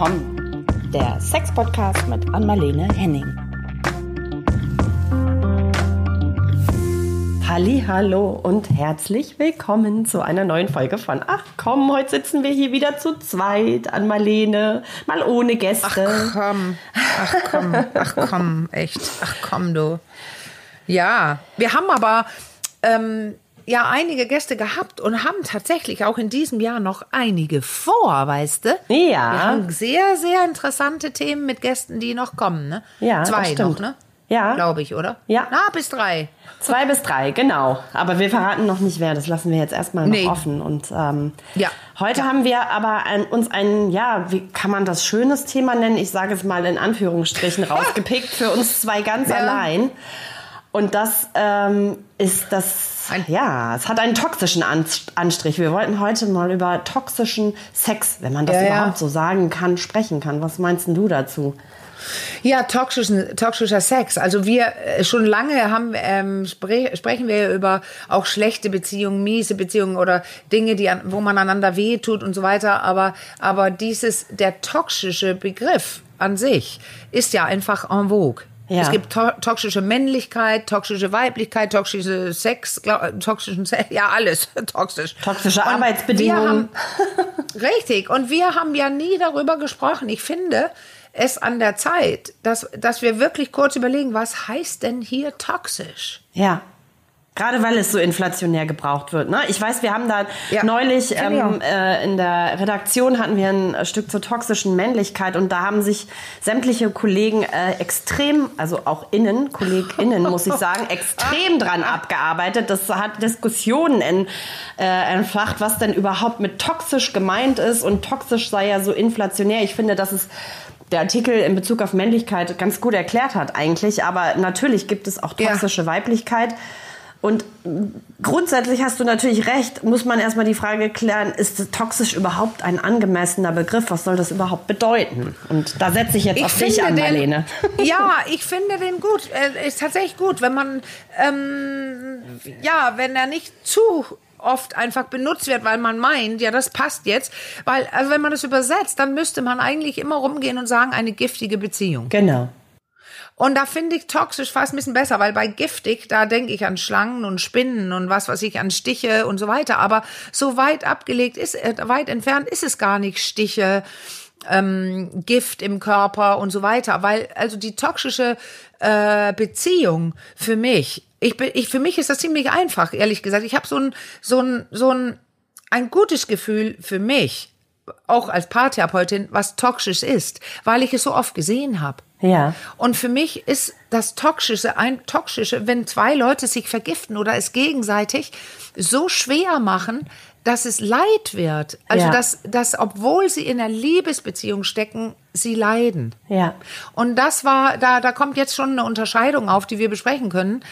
willkommen. Der Sex-Podcast mit Anmalene Henning. Hallo und herzlich willkommen zu einer neuen Folge von Ach komm, heute sitzen wir hier wieder zu zweit an Marlene, mal ohne Gäste. Ach komm, ach komm, ach komm, echt, ach komm du. Ja, wir haben aber ähm, ja einige Gäste gehabt und haben tatsächlich auch in diesem Jahr noch einige vor, weißt du? Ja. Wir haben sehr, sehr interessante Themen mit Gästen, die noch kommen, ne? Ja, Zwei noch, ne? Ja. Glaube ich, oder? Ja. Na, bis drei. Zwei bis drei, genau. Aber wir verraten noch nicht wer. Das lassen wir jetzt erstmal noch Nee. offen. Und ähm, Ja. heute Ja. haben wir aber ein, uns ein, ja, wie kann man das schönes Thema nennen? Ich sage es mal in Anführungsstrichen rausgepickt für uns zwei ganz Ja. allein. Und das ähm, ist das, Ein- ja, es hat einen toxischen An- Anstrich. Wir wollten heute mal über toxischen Sex, wenn man das Ja, ja. überhaupt so sagen kann, sprechen kann. Was meinst du dazu? Ja, toxischen, toxischer Sex. Also wir äh, schon lange haben, ähm, spre sprechen wir über auch schlechte Beziehungen, miese Beziehungen oder Dinge, die an, wo man einander wehtut und so weiter. Aber, aber dieses, der toxische Begriff an sich ist ja einfach en vogue. Ja. Es gibt to toxische Männlichkeit, toxische Weiblichkeit, toxische Sex, glaub, toxischen Sex, ja alles toxisch. Toxische Und Arbeitsbedingungen. haben- Richtig. Und wir haben ja nie darüber gesprochen. Ich finde es an der Zeit, dass, dass wir wirklich kurz überlegen, was heißt denn hier toxisch? Ja. Gerade weil es so inflationär gebraucht wird. Ne? Ich weiß, wir haben da Ja, neulich ich ähm, äh, in der Redaktion hatten wir ein Stück zur toxischen Männlichkeit und da haben sich sämtliche Kollegen äh, extrem, also auch innen, KollegInnen muss ich sagen, extrem dran abgearbeitet. Das hat Diskussionen en, äh, entfacht, was denn überhaupt mit toxisch gemeint ist und toxisch sei ja so inflationär. Ich finde, dass es der Artikel in Bezug auf Männlichkeit ganz gut erklärt hat eigentlich, aber natürlich gibt es auch Ja. toxische Weiblichkeit. Und grundsätzlich hast du natürlich recht, muss man erstmal die Frage klären, ist toxisch überhaupt ein angemessener Begriff? Was soll das überhaupt bedeuten? Und da setze ich jetzt auf dich an, Marlene. Den, ja, ich finde den gut. Er ist tatsächlich gut, wenn man, ähm, ja, wenn er nicht zu oft einfach benutzt wird, weil man meint, ja, das passt jetzt. Weil, also wenn man das übersetzt, dann müsste man eigentlich immer rumgehen und sagen, eine giftige Beziehung. Genau. Und da finde ich toxisch fast ein bisschen besser, weil bei giftig, da denke ich an Schlangen und Spinnen und was weiß ich, an Stiche und so weiter. Aber so weit abgelegt ist, äh, weit entfernt ist es gar nicht Stiche, ähm, Gift im Körper und so weiter. Weil also die toxische äh, Beziehung für mich, ich bin, ich, für mich ist das ziemlich einfach, ehrlich gesagt. Ich habe so ein, so ein, so ein, ein gutes Gefühl für mich, auch als Paartherapeutin, was toxisch ist, weil ich es so oft gesehen habe. Ja. Und für mich ist das Toxische, ein Toxische, wenn zwei Leute sich vergiften oder es gegenseitig so schwer machen, dass es Leid wird. Also, Ja. dass, dass, obwohl sie in einer Liebesbeziehung stecken, sie leiden. Ja. Und das war, da, da kommt jetzt schon eine Unterscheidung auf, die wir besprechen können.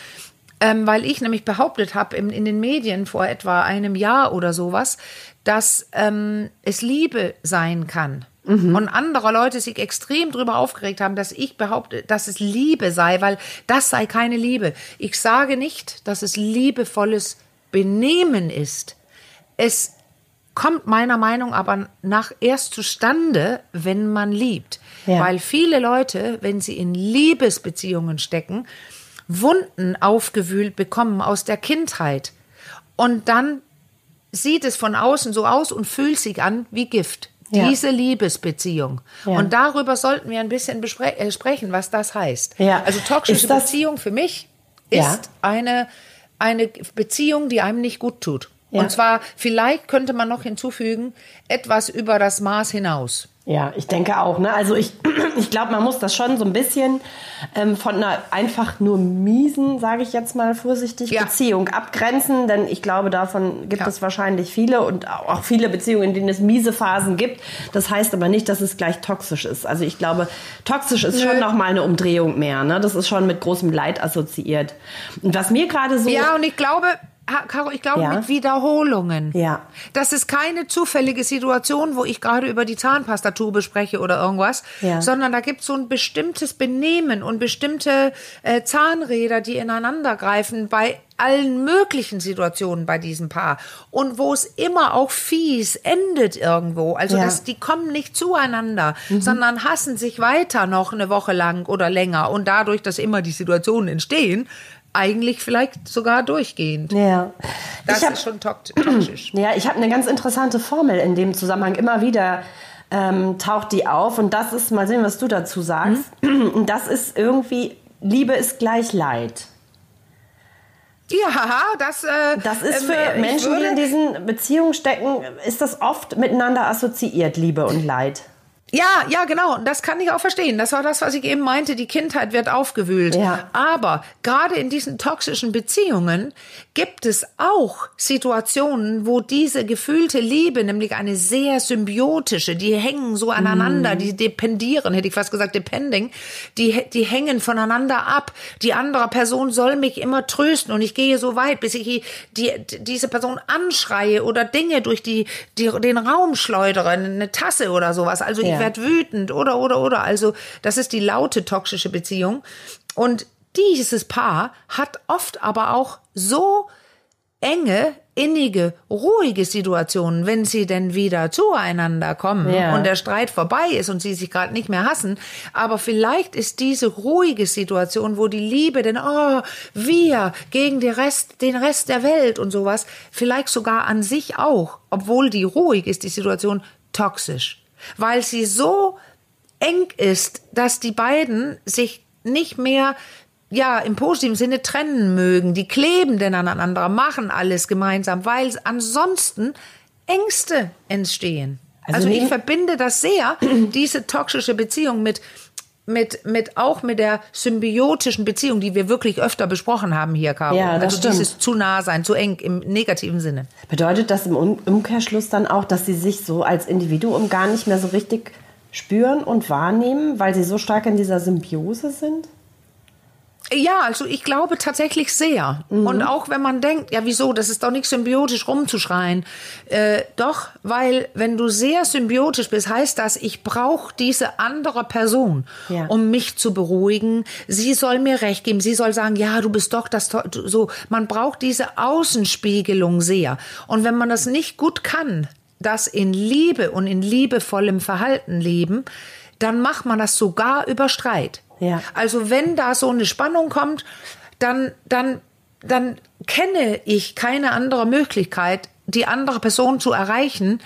Ähm, weil ich nämlich behauptet habe in, in den Medien vor etwa einem Jahr oder sowas, dass ähm, es Liebe sein kann. Und andere Leute sich extrem darüber aufgeregt haben, dass ich behaupte, dass es Liebe sei, weil das sei keine Liebe. Ich sage nicht, dass es liebevolles Benehmen ist. Es kommt meiner Meinung aber nach erst zustande, wenn man liebt. Ja. Weil viele Leute, wenn sie in Liebesbeziehungen stecken, Wunden aufgewühlt bekommen aus der Kindheit. Und dann sieht es von außen so aus und fühlt sich an wie Gift. Ja. Diese Liebesbeziehung. Ja. Und darüber sollten wir ein bisschen äh, sprechen, was das heißt. Ja. Also toxische Beziehung für mich ist eine, eine Beziehung, die einem nicht gut tut. Ja. Und zwar, vielleicht könnte man noch hinzufügen, etwas über das Maß hinaus. Ja, ich denke auch. Ne? Also ich, ich glaube, man muss das schon so ein bisschen ähm, von einer einfach nur miesen, sage ich jetzt mal vorsichtig, Ja. Beziehung abgrenzen. Denn ich glaube, davon gibt Ja. es wahrscheinlich viele und auch viele Beziehungen, in denen es miese Phasen gibt. Das heißt aber nicht, dass es gleich toxisch ist. Also ich glaube, toxisch ist schon noch mal eine Umdrehung mehr. Ne? Das ist schon mit großem Leid assoziiert. Und was mir gerade so... Ja, und ich glaube, Caro, ich glaube Ja. mit Wiederholungen. Ja. Das ist keine zufällige Situation, wo ich gerade über die Zahnpastatube spreche oder irgendwas, Ja. sondern da gibt es so ein bestimmtes Benehmen und bestimmte äh, Zahnräder, die ineinander greifen bei allen möglichen Situationen bei diesem Paar und wo es immer auch fies endet irgendwo. Also Ja. Mhm. dass die kommen nicht zueinander, sondern hassen sich weiter noch eine Woche lang oder länger und dadurch, dass immer die Situationen entstehen, eigentlich vielleicht sogar durchgehend. Ja. Das ich hab, ist schon tox- toxisch. Ja, ich habe eine ganz interessante Formel in dem Zusammenhang. Immer wieder ähm, taucht die auf und das ist, mal sehen, was du dazu sagst. Mhm. Und das ist irgendwie, Liebe ist gleich Leid. Ja, das, äh, Das ist für ähm, Menschen, die in diesen Beziehungen stecken, ist das oft miteinander assoziiert, Liebe und Leid. Ja, ja, genau. Und Das kann ich auch verstehen. Das war das, was ich eben meinte. Die Kindheit wird aufgewühlt. Ja. Aber gerade in diesen toxischen Beziehungen gibt es auch Situationen, wo diese gefühlte Liebe, nämlich eine sehr symbiotische, die hängen so aneinander, die dependieren, hätte ich fast gesagt, depending, die, die hängen voneinander ab. Die andere Person soll mich immer trösten und ich gehe so weit, bis ich die, diese Person anschreie oder Dinge durch die, die, den Raum schleudere, eine Tasse oder sowas. Also ich werde wütend oder, oder, oder. Also das ist die laute toxische Beziehung. Und dieses Paar hat oft aber auch so enge, innige, ruhige Situationen, wenn sie denn wieder zueinander kommen Ja. und der Streit vorbei ist und sie sich gerade nicht mehr hassen. Aber vielleicht ist diese ruhige Situation, wo die Liebe, denn oh, wir gegen den Rest, den Rest der Welt und sowas, vielleicht sogar an sich auch, obwohl die ruhig ist, die Situation toxisch, weil sie so eng ist, dass die beiden sich nicht mehr ja, im positiven Sinne trennen mögen. Die kleben denn aneinander, machen alles gemeinsam, weil ansonsten Ängste entstehen. Also Also, ich verbinde das sehr, diese toxische Beziehung mit, mit, mit, auch mit der symbiotischen Beziehung, die wir wirklich öfter besprochen haben hier, Caro. Ja, das also stimmt. dieses zu nah sein, zu eng im negativen Sinne. Bedeutet das im Um- Umkehrschluss dann auch, dass sie sich so als Individuum gar nicht mehr so richtig spüren und wahrnehmen, weil sie so stark in dieser Symbiose sind? Ja, also ich glaube tatsächlich sehr. Und auch wenn man denkt, ja wieso, das ist doch nicht symbiotisch rumzuschreien. Äh, doch, weil wenn du sehr symbiotisch bist, heißt das, ich brauche diese andere Person, Ja. um mich zu beruhigen. Sie soll mir recht geben. Sie soll sagen, ja, du bist doch das, so. Man braucht diese Außenspiegelung sehr. Und wenn man das nicht gut kann, das in Liebe und in liebevollem Verhalten leben, dann macht man das sogar über Streit. Ja. Also wenn da so eine Spannung kommt, dann, dann, dann kenne ich keine andere Möglichkeit, die andere Person zu erreichen,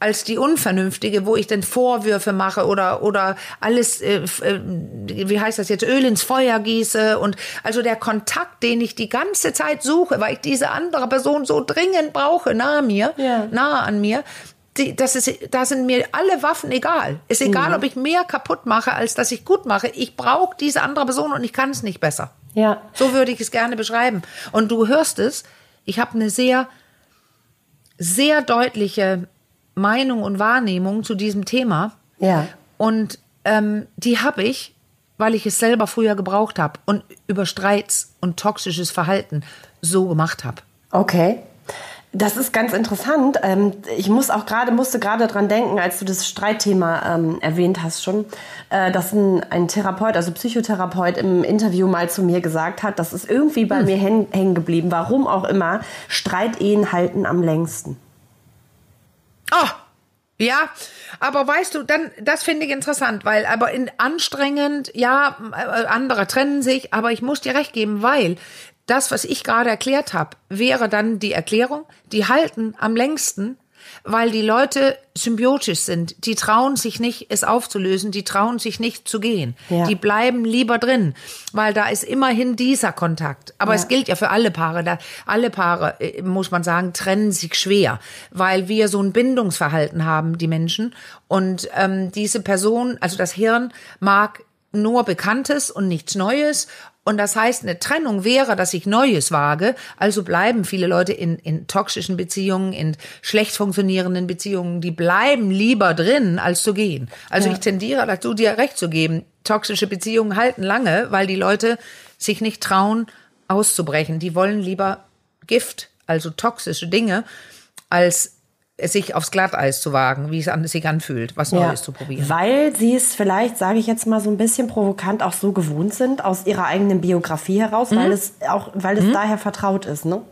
als die unvernünftige, wo ich dann Vorwürfe mache oder oder alles, äh, äh, wie heißt das jetzt, Öl ins Feuer gieße und also der Kontakt, den ich die ganze Zeit suche, weil ich diese andere Person so dringend brauche, nahe mir, Ja. nahe an mir, die, das ist, da sind mir alle Waffen egal. Ist egal, ob ich mehr kaputt mache, als dass ich gut mache. Ich brauche diese andere Person und ich kann es nicht besser. Ja. So würde ich es gerne beschreiben. Und du hörst es, ich habe eine sehr, sehr deutliche Meinung und Wahrnehmung zu diesem Thema. Ja. Und ähm, die habe ich, weil ich es selber früher gebraucht habe und über Streits und toxisches Verhalten so gemacht habe. Okay. Das ist ganz interessant. Ähm, Ich muss auch gerade, musste gerade dran denken, als du das Streitthema ähm, erwähnt hast schon, äh, dass ein, ein Therapeut, also Psychotherapeut im Interview mal zu mir gesagt hat, das ist irgendwie bei mir hängen geblieben. Warum auch immer, Streitehen halten am längsten. Ah, ja, aber weißt du, dann, das finde ich interessant, weil, aber in anstrengend, ja, äh, andere trennen sich, aber ich muss dir recht geben, weil das, was ich gerade erklärt habe, wäre dann die Erklärung, die halten am längsten, weil die Leute symbiotisch sind. Die trauen sich nicht, es aufzulösen, die trauen sich nicht zu gehen. Ja. Die bleiben lieber drin, weil da ist immerhin dieser Kontakt. Aber Ja. es gilt ja für alle Paare. Da, alle Paare, äh, muss man sagen, trennen sich schwer, weil wir so ein Bindungsverhalten haben, die Menschen. Und ähm, diese Person, also das Hirn, mag nur Bekanntes und nichts Neues. Und das heißt, eine Trennung wäre, dass ich Neues wage. Also bleiben viele Leute in, in toxischen Beziehungen, in schlecht funktionierenden Beziehungen, die bleiben lieber drin, als zu gehen. Also Ja. ich tendiere dazu, dir recht zu geben. Toxische Beziehungen halten lange, weil die Leute sich nicht trauen, auszubrechen. Die wollen lieber Gift also toxische Dinge, als sich aufs Glatteis zu wagen, wie es an, sich anfühlt, was Ja. Neues zu probieren. Weil sie es vielleicht, sage ich jetzt mal so ein bisschen provokant, auch so gewohnt sind aus ihrer eigenen Biografie heraus, Mhm. weil es auch, weil es daher vertraut ist, ne?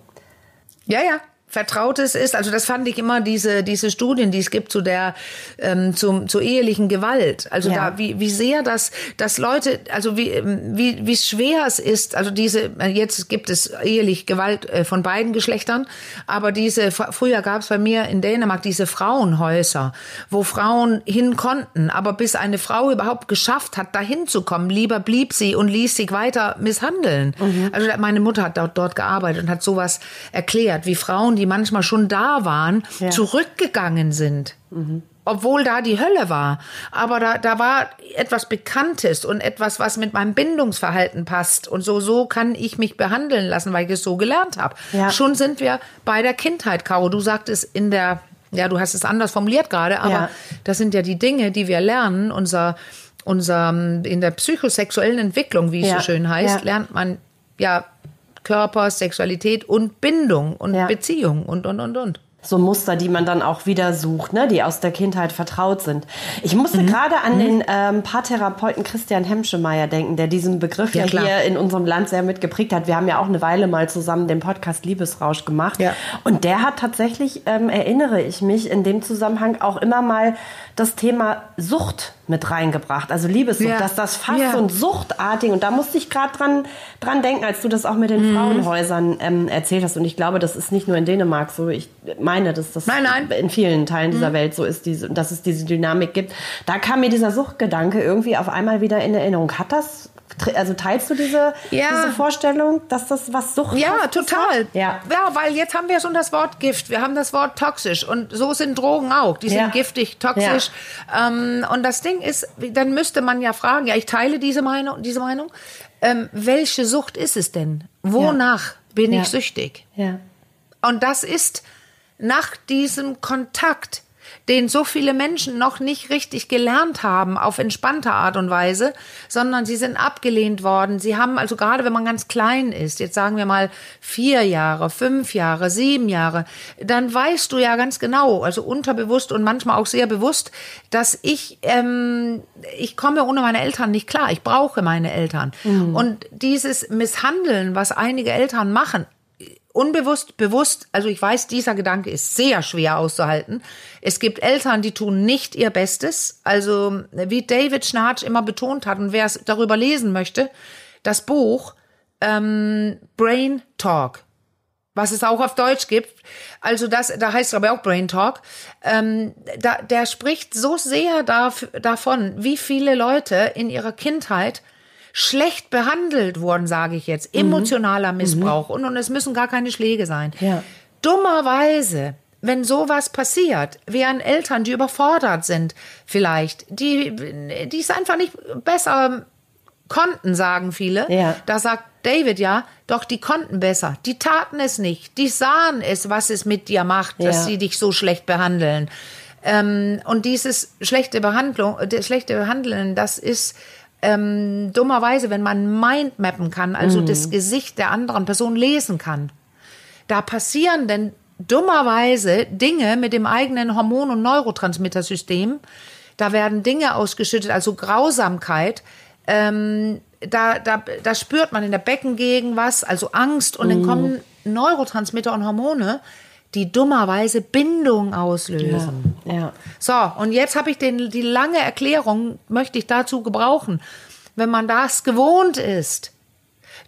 Ja, ja. Vertrautes ist, also das fand ich immer diese diese Studien, die es gibt zu der ähm, zum zur ehelichen Gewalt. Also Ja. da wie wie sehr das dass Leute, also wie ähm, wie wie schwer es ist. Also diese äh, jetzt gibt es ehelich Gewalt äh, von beiden Geschlechtern, aber diese früher gab es bei mir in Dänemark diese Frauenhäuser, wo Frauen hin konnten, aber bis eine Frau überhaupt geschafft hat, dahin zu kommen, lieber blieb sie und ließ sich weiter misshandeln. Also meine Mutter hat dort, dort gearbeitet und hat sowas erklärt, wie Frauen, die manchmal schon da waren, Ja. zurückgegangen sind. Obwohl da die Hölle war. Aber da, da war etwas Bekanntes und etwas, was mit meinem Bindungsverhalten passt. Und so, so kann ich mich behandeln lassen, weil ich es so gelernt habe. Ja. Schon sind wir bei der Kindheit, Caro. Du sagtest in der, ja, du hast es anders formuliert gerade, aber Ja. das sind ja die Dinge, die wir lernen. Unser, unser, in der psychosexuellen Entwicklung, wie es Ja. so schön heißt, lernt man ja Körper, Sexualität und Bindung und Ja. Beziehung und, und, und, und. so Muster, die man dann auch wieder sucht, ne, die aus der Kindheit vertraut sind. Ich musste Mhm. gerade an den ähm, Paartherapeuten Christian Hemschemeyer denken, der diesen Begriff ja, Ja, hier in unserem Land sehr mitgeprägt hat. Wir haben ja auch eine Weile mal zusammen den Podcast Liebesrausch gemacht. Ja. Und der hat tatsächlich, ähm, erinnere ich mich, in dem Zusammenhang auch immer mal das Thema Sucht mit reingebracht. Also Liebessucht, Ja. dass das fast Ja. so ein Suchtartig. Und da musste ich gerade dran, dran denken, als du das auch mit den Mhm. Frauenhäusern ähm, erzählt hast. Und ich glaube, das ist nicht nur in Dänemark so. Ich meine, dass das Nein, nein. in vielen Teilen dieser Welt so ist, diese, dass es diese Dynamik gibt. Da kam mir dieser Suchtgedanke irgendwie auf einmal wieder in Erinnerung. Hat das, also teilst du diese, Ja. diese Vorstellung, dass das was Sucht Ja, hat? total. Ja. ja, weil jetzt haben wir schon das Wort Gift, wir haben das Wort toxisch und so sind Drogen auch. Die sind Ja. giftig, toxisch. Ähm, und das Ding ist, dann müsste man ja fragen, ja, ich teile diese Meinung, diese Meinung. Ähm, welche Sucht ist es denn? Wonach bin Ja. ich süchtig? Ja. Und das ist nach diesem Kontakt, den so viele Menschen noch nicht richtig gelernt haben auf entspannte Art und Weise, sondern sie sind abgelehnt worden. Sie haben also gerade, wenn man ganz klein ist, jetzt sagen wir mal vier Jahre, fünf Jahre, sieben Jahre, dann weißt du ja ganz genau, also unterbewusst und manchmal auch sehr bewusst, dass ich ähm, ich komme ohne meine Eltern nicht klar. Ich brauche meine Eltern. Und dieses Misshandeln, was einige Eltern machen, unbewusst, bewusst, also ich weiß, dieser Gedanke ist sehr schwer auszuhalten. Es gibt Eltern, die tun nicht ihr Bestes. Also wie David Schnarch immer betont hat und wer es darüber lesen möchte, das Buch ähm, Brain Talk, was es auch auf Deutsch gibt. Also das, da heißt es aber auch Brain Talk. Ähm, da, der spricht so sehr darf, davon, wie viele Leute in ihrer Kindheit schlecht behandelt wurden, sage ich jetzt. Emotionaler Missbrauch. Und, und es müssen gar keine Schläge sein. Ja. Dummerweise, wenn sowas passiert, wären Eltern, die überfordert sind, vielleicht, die, die es einfach nicht besser konnten, sagen viele. Ja. Da sagt David ja, doch die konnten besser. Die taten es nicht. Die sahen es, was es mit dir macht, Ja. dass sie dich so schlecht behandeln. Ähm, und dieses schlechte Behandlung, äh, das schlechte Behandeln, das ist ähm, dummerweise, wenn man Mindmappen kann, also Mhm. das Gesicht der anderen Person lesen kann. Da passieren denn dummerweise Dinge mit dem eigenen Hormon- und Neurotransmittersystem. Da werden Dinge ausgeschüttet, also Grausamkeit. Ähm, da, da, da spürt man in der Beckengegend was, also Angst. Und dann kommen Neurotransmitter und Hormone, die dummerweise Bindung auslösen. Ja. So, und jetzt habe ich den, die lange Erklärung, möchte ich dazu gebrauchen. Wenn man das gewohnt ist,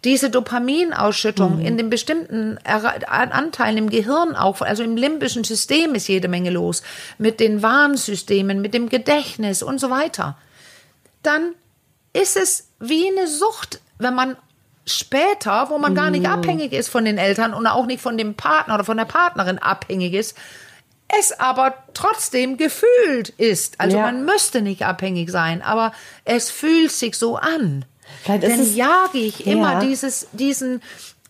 diese Dopaminausschüttung in den bestimmten Anteilen im Gehirn auch, also im limbischen System ist jede Menge los, mit den Warnsystemen, mit dem Gedächtnis und so weiter, dann ist es wie eine Sucht, wenn man später, wo man gar nicht abhängig ist von den Eltern und auch nicht von dem Partner oder von der Partnerin abhängig ist, es aber trotzdem gefühlt ist. Also Ja. man müsste nicht abhängig sein, aber es fühlt sich so an. Vielleicht ist Dann es- jage ich immer Ja. dieses, diesen,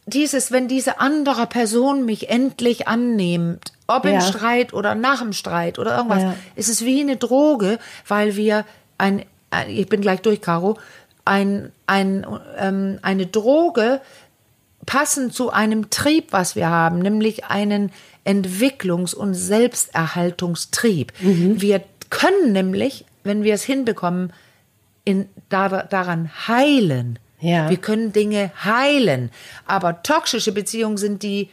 dieses, wenn diese andere Person mich endlich annimmt, ob im Ja. Streit oder nach dem Streit oder irgendwas, Ja. es ist wie eine Droge, weil wir ein, ein ich bin gleich durch, Caro, ein, ein, ähm, eine Droge passend zu einem Trieb, was wir haben, nämlich einen Entwicklungs- und Selbsterhaltungstrieb. Wir können nämlich, wenn wir es hinbekommen, in, da, daran heilen. Ja. Wir können Dinge heilen. Aber toxische Beziehungen sind die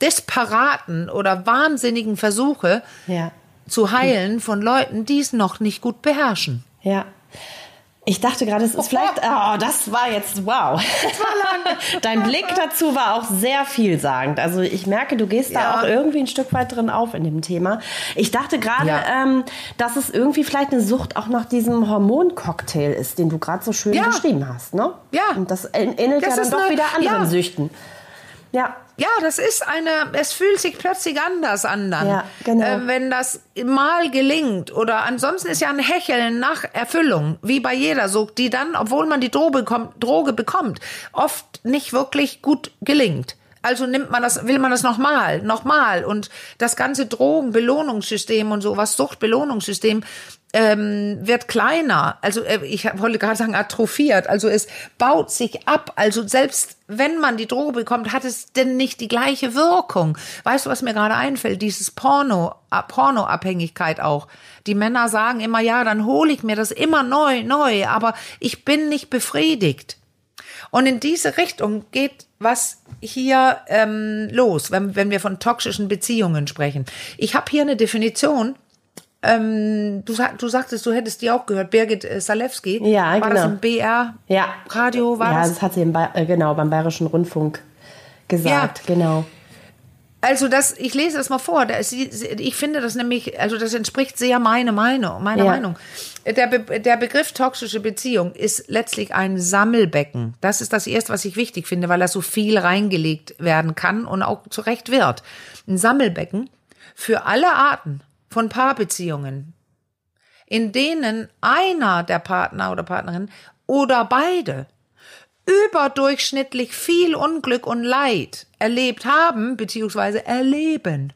desperaten oder wahnsinnigen Versuche Ja. zu heilen von Leuten, die es noch nicht gut beherrschen. Ja. Ich dachte gerade, es ist vielleicht. Oh, das war jetzt wow. Dein Blick dazu war auch sehr vielsagend. Also ich merke, du gehst da Ja. auch irgendwie ein Stück weit drin auf in dem Thema. Ich dachte gerade, Ja. ähm, dass es irgendwie vielleicht eine Sucht auch nach diesem Hormoncocktail ist, den du gerade so schön Ja. beschrieben hast, ne? Ja. Und das ähnelt Das ja dann doch eine- wieder anderen. Süchten. Ja. Ja, das ist eine, es fühlt sich plötzlich anders an dann. Ja, genau. Äh, wenn das mal gelingt oder ansonsten ist ja ein Hecheln nach Erfüllung, wie bei jeder Sucht, die dann, obwohl man die Droge bekommt, Droge bekommt oft nicht wirklich gut gelingt. Also nimmt man das, will man das nochmal, nochmal und das ganze Drogenbelohnungssystem und so, was Suchtbelohnungssystem, ähm, wird kleiner. Also äh, ich wollte gerade sagen atrophiert. Also es baut sich ab. Also selbst wenn man die Droge bekommt, hat es denn nicht die gleiche Wirkung. Weißt du, was mir gerade einfällt? Dieses Porno, äh, Pornoabhängigkeit auch. Die Männer sagen immer, ja, dann hole ich mir das immer neu, neu, aber ich bin nicht befriedigt. Und in diese Richtung geht was hier ähm, los, wenn, wenn wir von toxischen Beziehungen sprechen. Ich habe hier eine Definition. Ähm, du, du sagtest, du hättest die auch gehört, Birgit äh, Salewski. Ja, war das genau. im BR Ja. Radio? War ja, das? das hat sie im ba äh, genau beim Bayerischen Rundfunk gesagt. Ja. Genau. Also das, ich lese das mal vor. Ich finde das nämlich, also das entspricht sehr meine Meinung, meiner Ja. Meinung. Der, Be der Begriff toxische Beziehung ist letztlich ein Sammelbecken. Das ist das erste, was ich wichtig finde, weil da so viel reingelegt werden kann und auch zu Recht wird. Ein Sammelbecken für alle Arten von Paarbeziehungen, in denen einer der Partner oder Partnerin oder beide überdurchschnittlich viel Unglück und Leid erlebt haben bzw. erleben,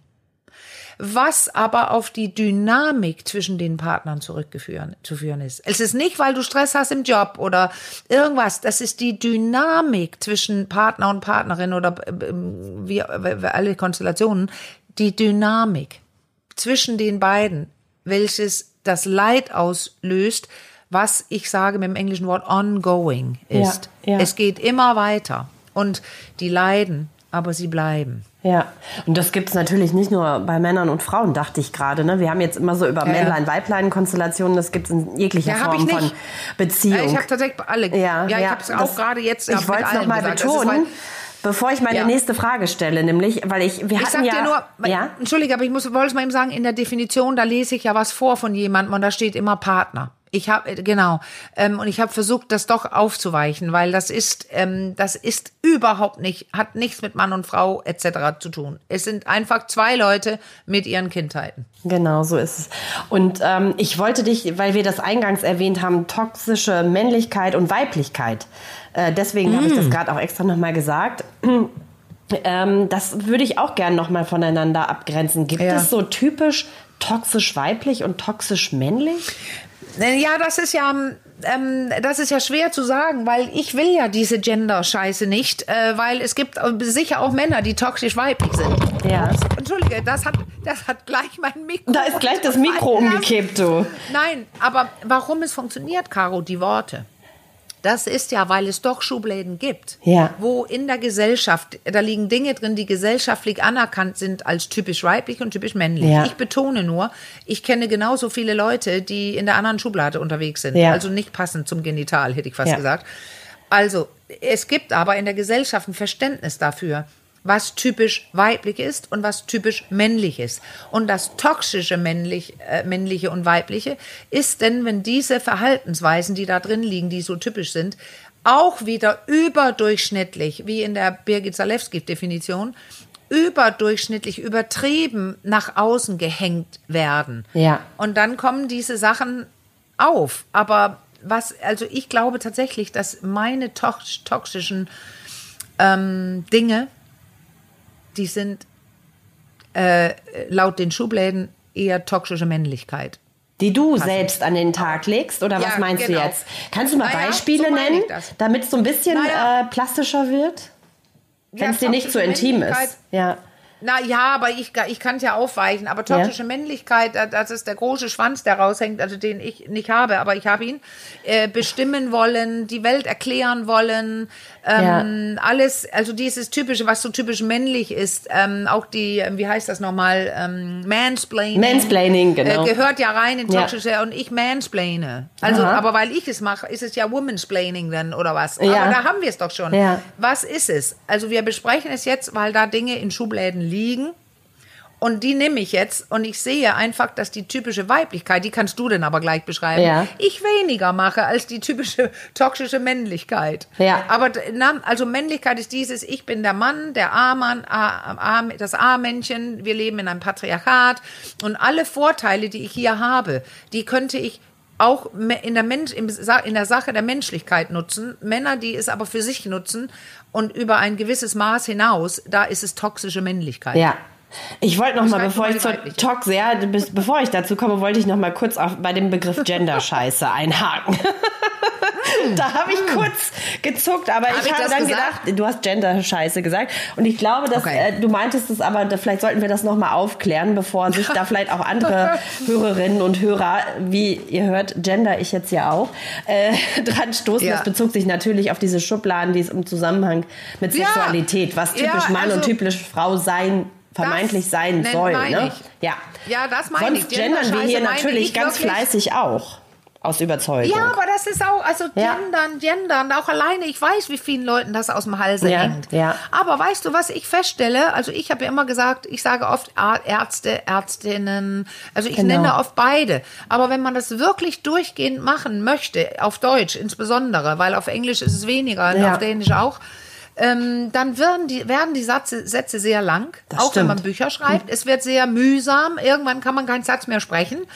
was aber auf die Dynamik zwischen den Partnern zurückzuführen zu führen ist. Es ist nicht, weil du Stress hast im Job oder irgendwas, das ist die Dynamik zwischen Partner und Partnerin oder äh, wie, wie alle Konstellationen, die Dynamik zwischen den beiden, welches das Leid auslöst, was ich sage mit dem englischen Wort ongoing ist. Ja, ja. Es geht immer weiter und die leiden, aber sie bleiben. Ja, und das gibt's natürlich nicht nur bei Männern und Frauen, dachte ich gerade. Ne? Wir haben jetzt immer so über Ja. Männlein-Weiblein-Konstellationen, das gibt's in jeglicher Ja, Form ich von. Beziehung. Ja, ich habe tatsächlich alle. ja, ja, ich habe es auch gerade jetzt. Ich wollte es nochmal betonen, bevor ich meine Ja. nächste Frage stelle, nämlich, weil ich, wir Ich hatten sag ja... dir nur, ja? entschuldige, aber ich muss, wollte es mal eben sagen, in der Definition, da lese ich ja was vor von jemandem und da steht immer Partner. Ich habe genau ähm, und ich habe versucht, das doch aufzuweichen, weil das ist, ähm, das ist überhaupt nicht, hat nichts mit Mann und Frau etc. zu tun. Es sind einfach zwei Leute mit ihren Kindheiten. Genau, so ist es. Und ähm, ich wollte dich, weil wir das eingangs erwähnt haben, toxische Männlichkeit und Weiblichkeit. Äh, deswegen habe ich Mm. das gerade auch extra nochmal gesagt. Ähm, das würde ich auch gern nochmal voneinander abgrenzen. Gibt Ja. es so typisch toxisch weiblich und toxisch männlich? Ja, das ist ja, ähm, das ist ja schwer zu sagen, weil ich will ja diese Gender-Scheiße nicht, äh, weil es gibt sicher auch Männer, die toxisch weiblich sind. Ja. Entschuldige, das hat, das hat gleich mein Mikro. Da ist gleich das Mikro umgekippt, du. Nein, aber warum es funktioniert, Caro, die Worte? Das ist ja, weil es doch Schubläden gibt, Ja. wo in der Gesellschaft, da liegen Dinge drin, die gesellschaftlich anerkannt sind als typisch weiblich und typisch männlich. Ja. Ich betone nur, ich kenne genauso viele Leute, die in der anderen Schublade unterwegs sind, Ja. also nicht passend zum Genital, hätte ich fast gesagt. Also, es gibt aber in der Gesellschaft ein Verständnis dafür, was typisch weiblich ist und was typisch männlich ist. Und das toxische männlich, äh, männliche und weibliche ist denn, wenn diese Verhaltensweisen, die da drin liegen, die so typisch sind, auch wieder überdurchschnittlich, wie in der Birgit Zalewski-Definition, überdurchschnittlich übertrieben nach außen gehängt werden. Ja. Und dann kommen diese Sachen auf. Aber was, also ich glaube tatsächlich, dass meine tox toxischen ähm, Dinge, die sind äh, laut den Schubläden eher toxische Männlichkeit. Die du selbst an den Tag legst? Oder was Ja, meinst genau. du jetzt? Kannst du mal Naja, Beispiele so nennen, damit es so ein bisschen Naja. äh, plastischer wird? Wenn es dir nicht zu intim ist. Ja. Na ja, aber ich, ich kann es ja aufweichen. Aber toxische ja. Männlichkeit, das ist der große Schwanz, der raushängt, also den ich nicht habe, aber ich habe ihn. Äh, bestimmen wollen, die Welt erklären wollen, ähm, ja. alles, also dieses typische, was so typisch männlich ist, ähm, auch die, ähm, wie heißt das nochmal, ähm, Mansplaining. Mansplaining, genau. Äh, gehört ja rein in toxische ja. und ich mansplaine. Also, Aha. aber weil ich es mache, ist es ja Womansplaining dann oder was. Ja. Aber da haben wir es doch schon. Was ist es? Also wir besprechen es jetzt, weil da Dinge in Schubläden liegen und die nehme ich jetzt und ich sehe einfach, dass die typische Weiblichkeit, die kannst du denn aber gleich beschreiben, ja. ich weniger mache als die typische toxische Männlichkeit. Ja. Aber also Männlichkeit ist dieses, ich bin der Mann, der A-Mann, das A-Männchen, wir leben in einem Patriarchat und alle Vorteile, die ich hier habe, die könnte ich auch in der, Mensch, in der Sache der Menschlichkeit nutzen. Männer, die es aber für sich nutzen und über ein gewisses Maß hinaus, da ist es toxische Männlichkeit. Ja, ich wollte noch mal, bevor ich zur Talk sehr, bevor ich dazu komme, wollte ich noch mal kurz auf, bei dem Begriff Gender-Scheiße einhaken. da habe ich kurz gezuckt, aber hab ich, habe dann gesagt? gedacht, du hast Gender-Scheiße gesagt. Und ich glaube, dass okay. äh, du meintest es, aber da, vielleicht sollten wir das noch mal aufklären, bevor sich da vielleicht auch andere Hörerinnen und Hörer, wie ihr hört, gender ich jetzt ja auch, äh, dran stoßen. Ja. Das bezog sich natürlich auf diese Schubladen, die es im Zusammenhang mit Sexualität, was typisch ja, Mann also, und typisch Frau sein vermeintlich das sein soll. Ne? Ja. ja, das meine Sonst ich. gendern wir hier natürlich ganz fleißig auch. Aus Überzeugung. Ja, aber das ist auch, also ja. gendern, gendern, auch alleine, ich weiß, wie vielen Leuten das aus dem Halse ja, hängt. Ja. Aber weißt du, was ich feststelle? Also ich habe ja immer gesagt, ich sage oft Ärzte, Ärztinnen, also ich genau. nenne oft beide. Aber wenn man das wirklich durchgehend machen möchte, auf Deutsch insbesondere, weil auf Englisch ist es weniger, ja. auf Dänisch auch, ähm, dann werden die, werden die Sätze, Sätze sehr lang, das auch stimmt. wenn man Bücher schreibt. Es wird sehr mühsam. Irgendwann kann man keinen Satz mehr sprechen.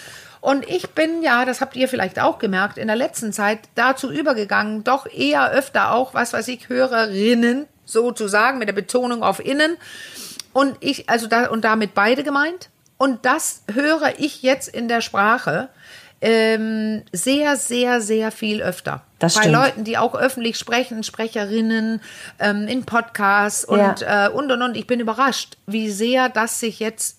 Und ich bin ja, das habt ihr vielleicht auch gemerkt, in der letzten Zeit dazu übergegangen, doch eher öfter auch, was weiß ich, Hörerinnen sozusagen mit der Betonung auf innen. Und ich, also da, und damit beide gemeint. Und das höre ich jetzt in der Sprache ähm, sehr, sehr, sehr viel öfter. Das Bei stimmt. Leuten, die auch öffentlich sprechen, Sprecherinnen ähm, in Podcasts und, ja. äh, und und und. Ich bin überrascht, wie sehr das sich jetzt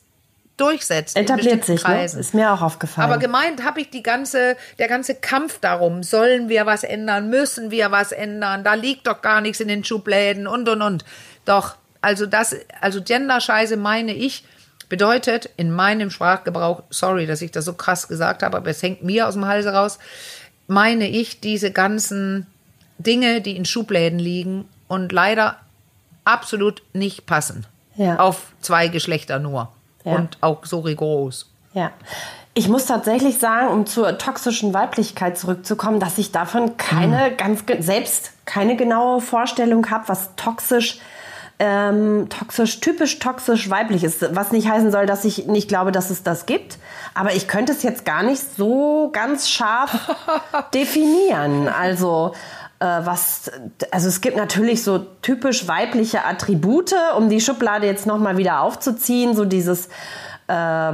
durchsetzt. Etabliert sich, ne? ist mir auch aufgefallen. Aber gemeint habe ich die ganze, der ganze Kampf darum, sollen wir was ändern, müssen wir was ändern, da liegt doch gar nichts in den Schubläden und und und. Doch, also das, also Gender-Scheiße meine ich, Bedeutet in meinem Sprachgebrauch, sorry, dass ich das so krass gesagt habe, aber es hängt mir aus dem Halse raus, meine ich diese ganzen Dinge, die in Schubläden liegen und leider absolut nicht passen. Ja. Auf zwei Geschlechter nur. Ja. Und auch so rigoros. Ja. Ich muss tatsächlich sagen, um zur toxischen Weiblichkeit zurückzukommen, dass ich davon keine mhm. ganz selbst keine genaue Vorstellung habe, was toxisch ist ähm, toxisch, typisch toxisch weiblich ist. Was nicht heißen soll, dass ich nicht glaube, dass es das gibt. Aber ich könnte es jetzt gar nicht so ganz scharf definieren. Also, äh, was, also es gibt natürlich so typisch weibliche Attribute, um die Schublade jetzt nochmal wieder aufzuziehen. So dieses, äh,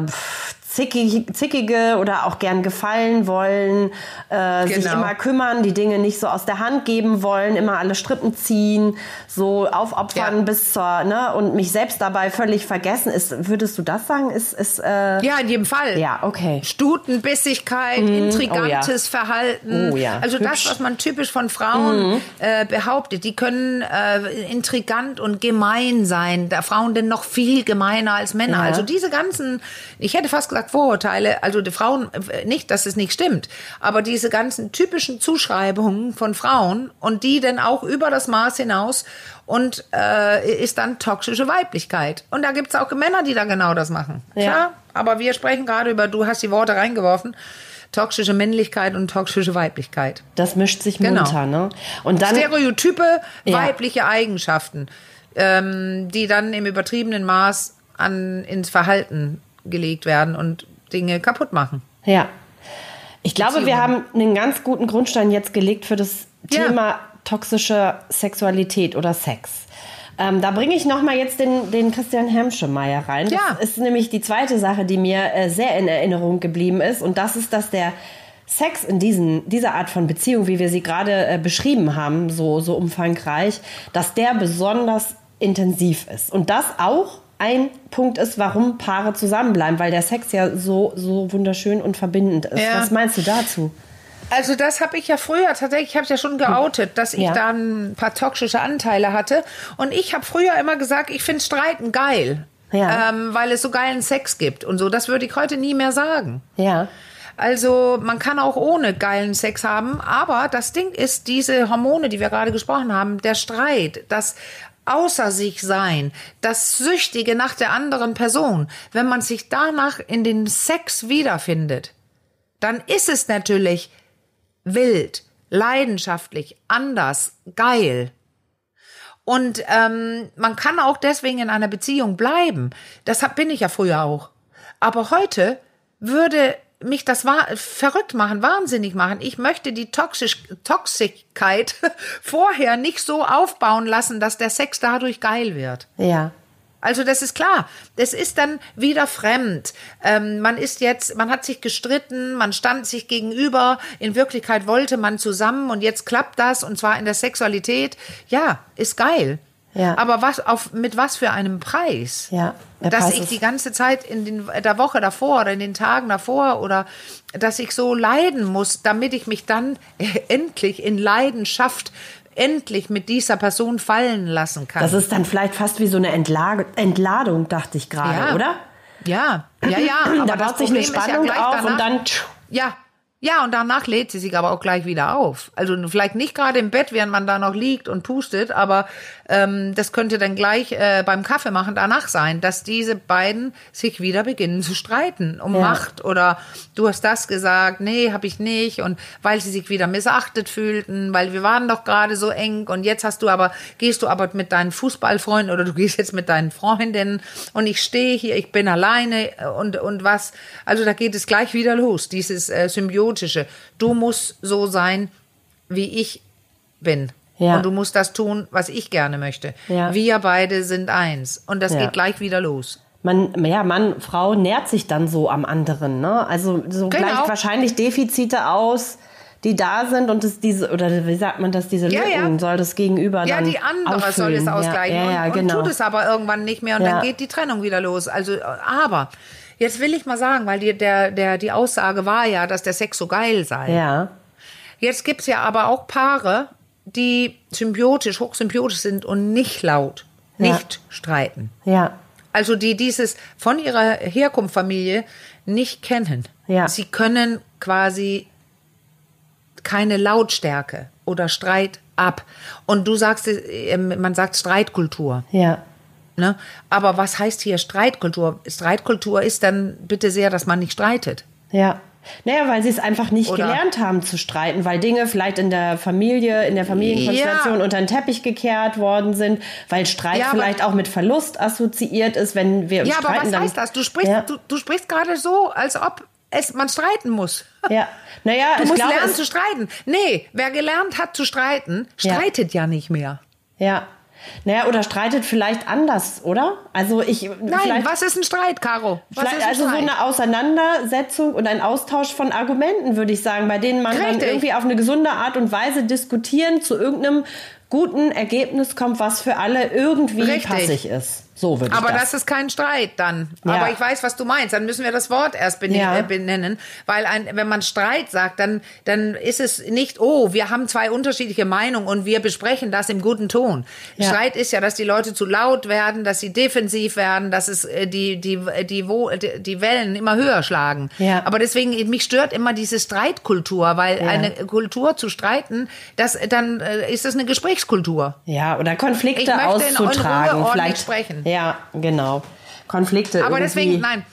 zickig, zickige oder auch gern gefallen wollen, äh, genau. sich immer kümmern, die Dinge nicht so aus der Hand geben wollen, immer alle Strippen ziehen, so aufopfern ja. bis zur, ne, und mich selbst dabei völlig vergessen. Ist, würdest du das sagen? Ist, ist, äh, ja, in jedem Fall. Ja, okay. Stutenbissigkeit, mm, intrigantes oh ja. Verhalten. Oh, ja. Also Hübsch. das, was man typisch von Frauen mm. äh, behauptet. Die können äh, intrigant und gemein sein. Da Frauen denn noch viel gemeiner als Männer. Ja. Also diese ganzen, ich hätte fast gesagt, gesagt, Vorurteile, also die Frauen, nicht, dass es nicht stimmt, aber diese ganzen typischen Zuschreibungen von Frauen und die dann auch über das Maß hinaus und äh, ist dann toxische Weiblichkeit. Und da gibt es auch Männer, die da genau das machen. Ja. Klar, aber wir sprechen gerade über, du hast die Worte reingeworfen, toxische Männlichkeit und toxische Weiblichkeit. Das mischt sich genau. munter, ne? Und dann Stereotype ja. weibliche Eigenschaften, ähm, die dann im übertriebenen Maß an ins Verhalten gelegt werden und Dinge kaputt machen. Ja. Ich glaube, wir haben einen ganz guten Grundstein jetzt gelegt für das ja. Thema toxische Sexualität oder Sex. Ähm, da bringe ich nochmal jetzt den, den Christian Hermschemeyer rein. Ja. Das ist nämlich die zweite Sache, die mir äh, sehr in Erinnerung geblieben ist. Und das ist, dass der Sex in diesen, dieser Art von Beziehung, wie wir sie gerade äh, beschrieben haben, so, so umfangreich, dass der besonders intensiv ist. Und das auch ein Punkt ist, warum Paare zusammenbleiben, weil der Sex ja so, so wunderschön und verbindend ist. Ja. Was meinst du dazu? Also das habe ich ja früher tatsächlich, ich habe es ja schon geoutet, dass ich Ja. da ein paar toxische Anteile hatte. Und ich habe früher immer gesagt, ich finde Streiten geil, Ja. ähm, weil es so geilen Sex gibt und so. Das würde ich heute nie mehr sagen. Ja. Also man kann auch ohne geilen Sex haben, aber das Ding ist, diese Hormone, die wir gerade gesprochen haben, der Streit, das außer sich sein, das Süchtige nach der anderen Person, wenn man sich danach in den Sex wiederfindet, dann ist es natürlich wild, leidenschaftlich, anders, geil. Und ähm, man kann auch deswegen in einer Beziehung bleiben. Das bin ich ja früher auch. Aber heute würde mich das wa verrückt machen, wahnsinnig machen. Ich möchte die Toxisch Toxigkeit vorher nicht so aufbauen lassen, dass der Sex dadurch geil wird. Ja. Also das ist klar. Es ist dann wieder fremd. Ähm, man ist jetzt, man hat sich gestritten, man stand sich gegenüber. In Wirklichkeit wollte man zusammen und jetzt klappt das und zwar in der Sexualität. Ja, ist geil. Ja. Aber was auf mit was für einem Preis? Ja, dass Preis ich die ganze Zeit in den, der Woche davor oder in den Tagen davor oder dass ich so leiden muss, damit ich mich dann endlich in Leidenschaft endlich mit dieser Person fallen lassen kann. Das ist dann vielleicht fast wie so eine Entlag Entladung, dachte ich gerade, Ja. oder? Ja, ja, ja. Da baut sich eine Problem ja Spannung gleich auf danach- und dann. Ja, ja, und danach lädt sie sich aber auch gleich wieder auf. Also vielleicht nicht gerade im Bett, während man da noch liegt und pustet, aber ähm, das könnte dann gleich äh, beim Kaffee machen danach sein, dass diese beiden sich wieder beginnen zu streiten um Ja. Macht oder du hast das gesagt, nee, habe ich nicht und weil sie sich wieder missachtet fühlten, weil wir waren doch gerade so eng und jetzt hast du aber gehst du aber mit deinen Fußballfreunden oder du gehst jetzt mit deinen Freundinnen und ich stehe hier, ich bin alleine und und was, also da geht es gleich wieder los, dieses äh, symbiotische. Du musst so sein, wie ich bin. Ja. Und du musst das tun, was ich gerne möchte. Ja. Wir beide sind eins. Und das Ja. geht gleich wieder los. Man, ja, Mann, Frau nährt sich dann so am anderen, ne? Also so Genau. gleicht wahrscheinlich Defizite aus, die da sind und das diese oder wie sagt man das diese Ja, Lücken ja. soll das Gegenüber Ja, dann die andere soll es auffüllen. ausgleichen Ja, ja, ja und, genau. und tut es aber irgendwann nicht mehr und Ja. dann geht die Trennung wieder los. Also, aber jetzt will ich mal sagen, weil die, der, der, die Aussage war ja, dass der Sex so geil sei. ja, Jetzt gibt's ja aber auch Paare, die symbiotisch, hochsymbiotisch sind und nicht laut, Ja. nicht streiten. ja, Also die dieses von ihrer Herkunftsfamilie nicht kennen. Ja. Sie können quasi keine Lautstärke oder Streit ab. Und du sagst, äh, man sagt Streitkultur. ja, Ne? Aber was heißt hier Streitkultur? Streitkultur ist dann bitte sehr, dass man nicht streitet. ja. Naja, weil sie es einfach nicht Oder- gelernt haben zu streiten, weil Dinge vielleicht in der Familie, in der Familienkonstellation Ja. unter den Teppich gekehrt worden sind, weil Streit Ja, vielleicht auch mit Verlust assoziiert ist, wenn wir Ja, streiten. aber was dann, heißt das? Du sprichst, Ja. du, du sprichst gerade so, als ob es, man streiten muss. Ja, naja, Du musst glaube, lernen zu streiten. Nee, wer gelernt hat zu streiten, Ja. streitet ja nicht mehr. Ja. Naja, oder streitet vielleicht anders, oder? Also ich. Nein, was ist ein Streit, Caro? Was vielleicht ist ein also so Streit? eine Auseinandersetzung und ein Austausch von Argumenten, würde ich sagen, bei denen man dann Richtig. irgendwie auf eine gesunde Art und Weise diskutieren, zu irgendeinem guten Ergebnis kommt, was für alle irgendwie Richtig. passig ist. So würde ich Aber das. das ist kein Streit dann. Ja. Aber ich weiß, was du meinst. Dann müssen wir das Wort erst bene Ja. äh, benennen. Weil ein, wenn man Streit sagt, dann, dann ist es nicht, oh, wir haben zwei unterschiedliche Meinungen und wir besprechen das im guten Ton. Ja. Streit ist ja, dass die Leute zu laut werden, dass sie defensiv werden, dass es äh, die, die, die, wo, die, die Wellen immer höher schlagen. Ja. Aber deswegen, mich stört immer diese Streitkultur, weil eine Kultur zu streiten, das, dann äh, ist das eine Gesprächskultur. ja, oder Konflikte Ich möchte in auszutragen. Ruhe ordentlich vielleicht sprechen. Ja, genau. Konflikte. Aber deswegen, nein.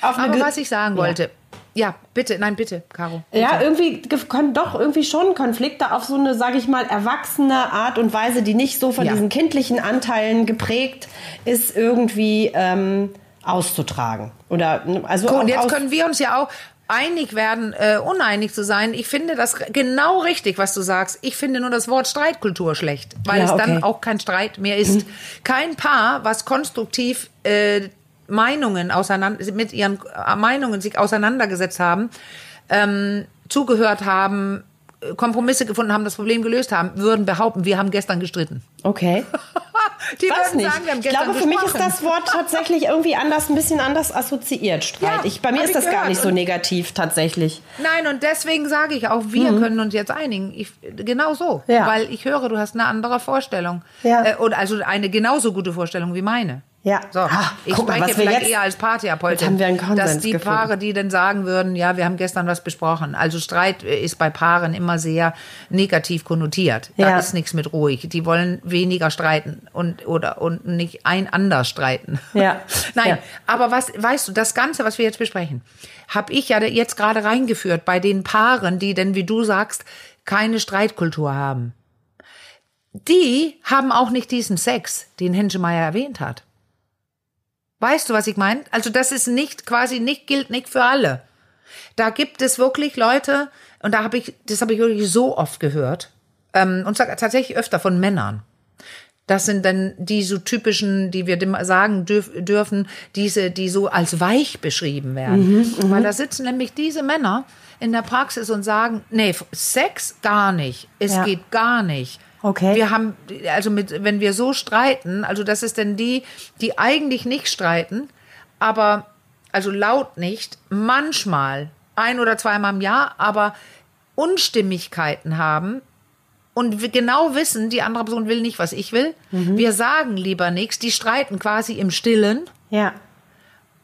Aber was ich sagen wollte. Ja, bitte, nein, bitte, Caro. Ja, irgendwie ge- können doch irgendwie schon Konflikte auf so eine, sage ich mal, erwachsene Art und Weise, die nicht so von Ja. diesen kindlichen Anteilen geprägt ist, irgendwie ähm, auszutragen. Oder also Cool, auch und jetzt können wir uns ja auch einig werden, äh, uneinig zu sein. Ich finde das genau richtig, was du sagst. Ich finde nur das Wort Streitkultur schlecht, weil Ja, es dann auch kein Streit mehr ist. Kein Paar, was konstruktiv äh, Meinungen auseinander, mit ihren äh, Meinungen sich auseinandergesetzt haben, ähm, zugehört haben, äh, Kompromisse gefunden haben, das Problem gelöst haben, würden behaupten, wir haben gestern gestritten. okay. Die ich weiß nicht. sagen, ich glaube, für mich ist das Wort tatsächlich irgendwie anders, ein bisschen anders assoziiert, Streit. Ja, ich, bei mir ist das gar gehört. nicht so Und- negativ, tatsächlich. Nein, und deswegen sage ich auch, wir können uns jetzt einigen. Ich, genau so. Mhm. Ja. Weil ich höre, du hast eine andere Vorstellung. Ja. Äh, oder also eine genauso gute Vorstellung wie meine. Ja. So, Ah, ich guck mal, spreche wir vielleicht jetzt- eher als Paartherapeutin. Jetzt haben wir einen Konsens Dass die gefunden. Paare, die dann sagen würden, ja, wir haben gestern was besprochen. Also Streit äh, ist bei Paaren immer sehr negativ konnotiert. Da Ja. ist nichts mit ruhig. Die wollen weniger streiten und oder und nicht einander streiten. Ja. Nein, Ja. aber was weißt du, das Ganze, was wir jetzt besprechen, habe ich ja jetzt gerade reingeführt bei den Paaren, die denn, wie du sagst, keine Streitkultur haben. Die haben auch nicht diesen Sex, den Henschemeyer erwähnt hat. Weißt du, was ich meine? Also das ist nicht quasi nicht gilt nicht für alle. Da gibt es wirklich Leute und da habe ich das habe ich wirklich so oft gehört ähm, und tatsächlich öfter von Männern. Das sind dann die so typischen, die wir dem sagen dürf, dürfen, diese, die so als weich beschrieben werden. Weil da sitzen nämlich diese Männer in der Praxis und sagen, nee, Sex gar nicht. Es Ja. geht gar nicht. Okay. Wir haben, also mit, wenn wir so streiten, also das ist denn die, die eigentlich nicht streiten, aber, also laut nicht, manchmal, ein oder zweimal im Jahr, aber Unstimmigkeiten haben und wir genau wissen, die andere Person will nicht, was ich will. Wir sagen lieber nichts, die streiten quasi im Stillen Ja.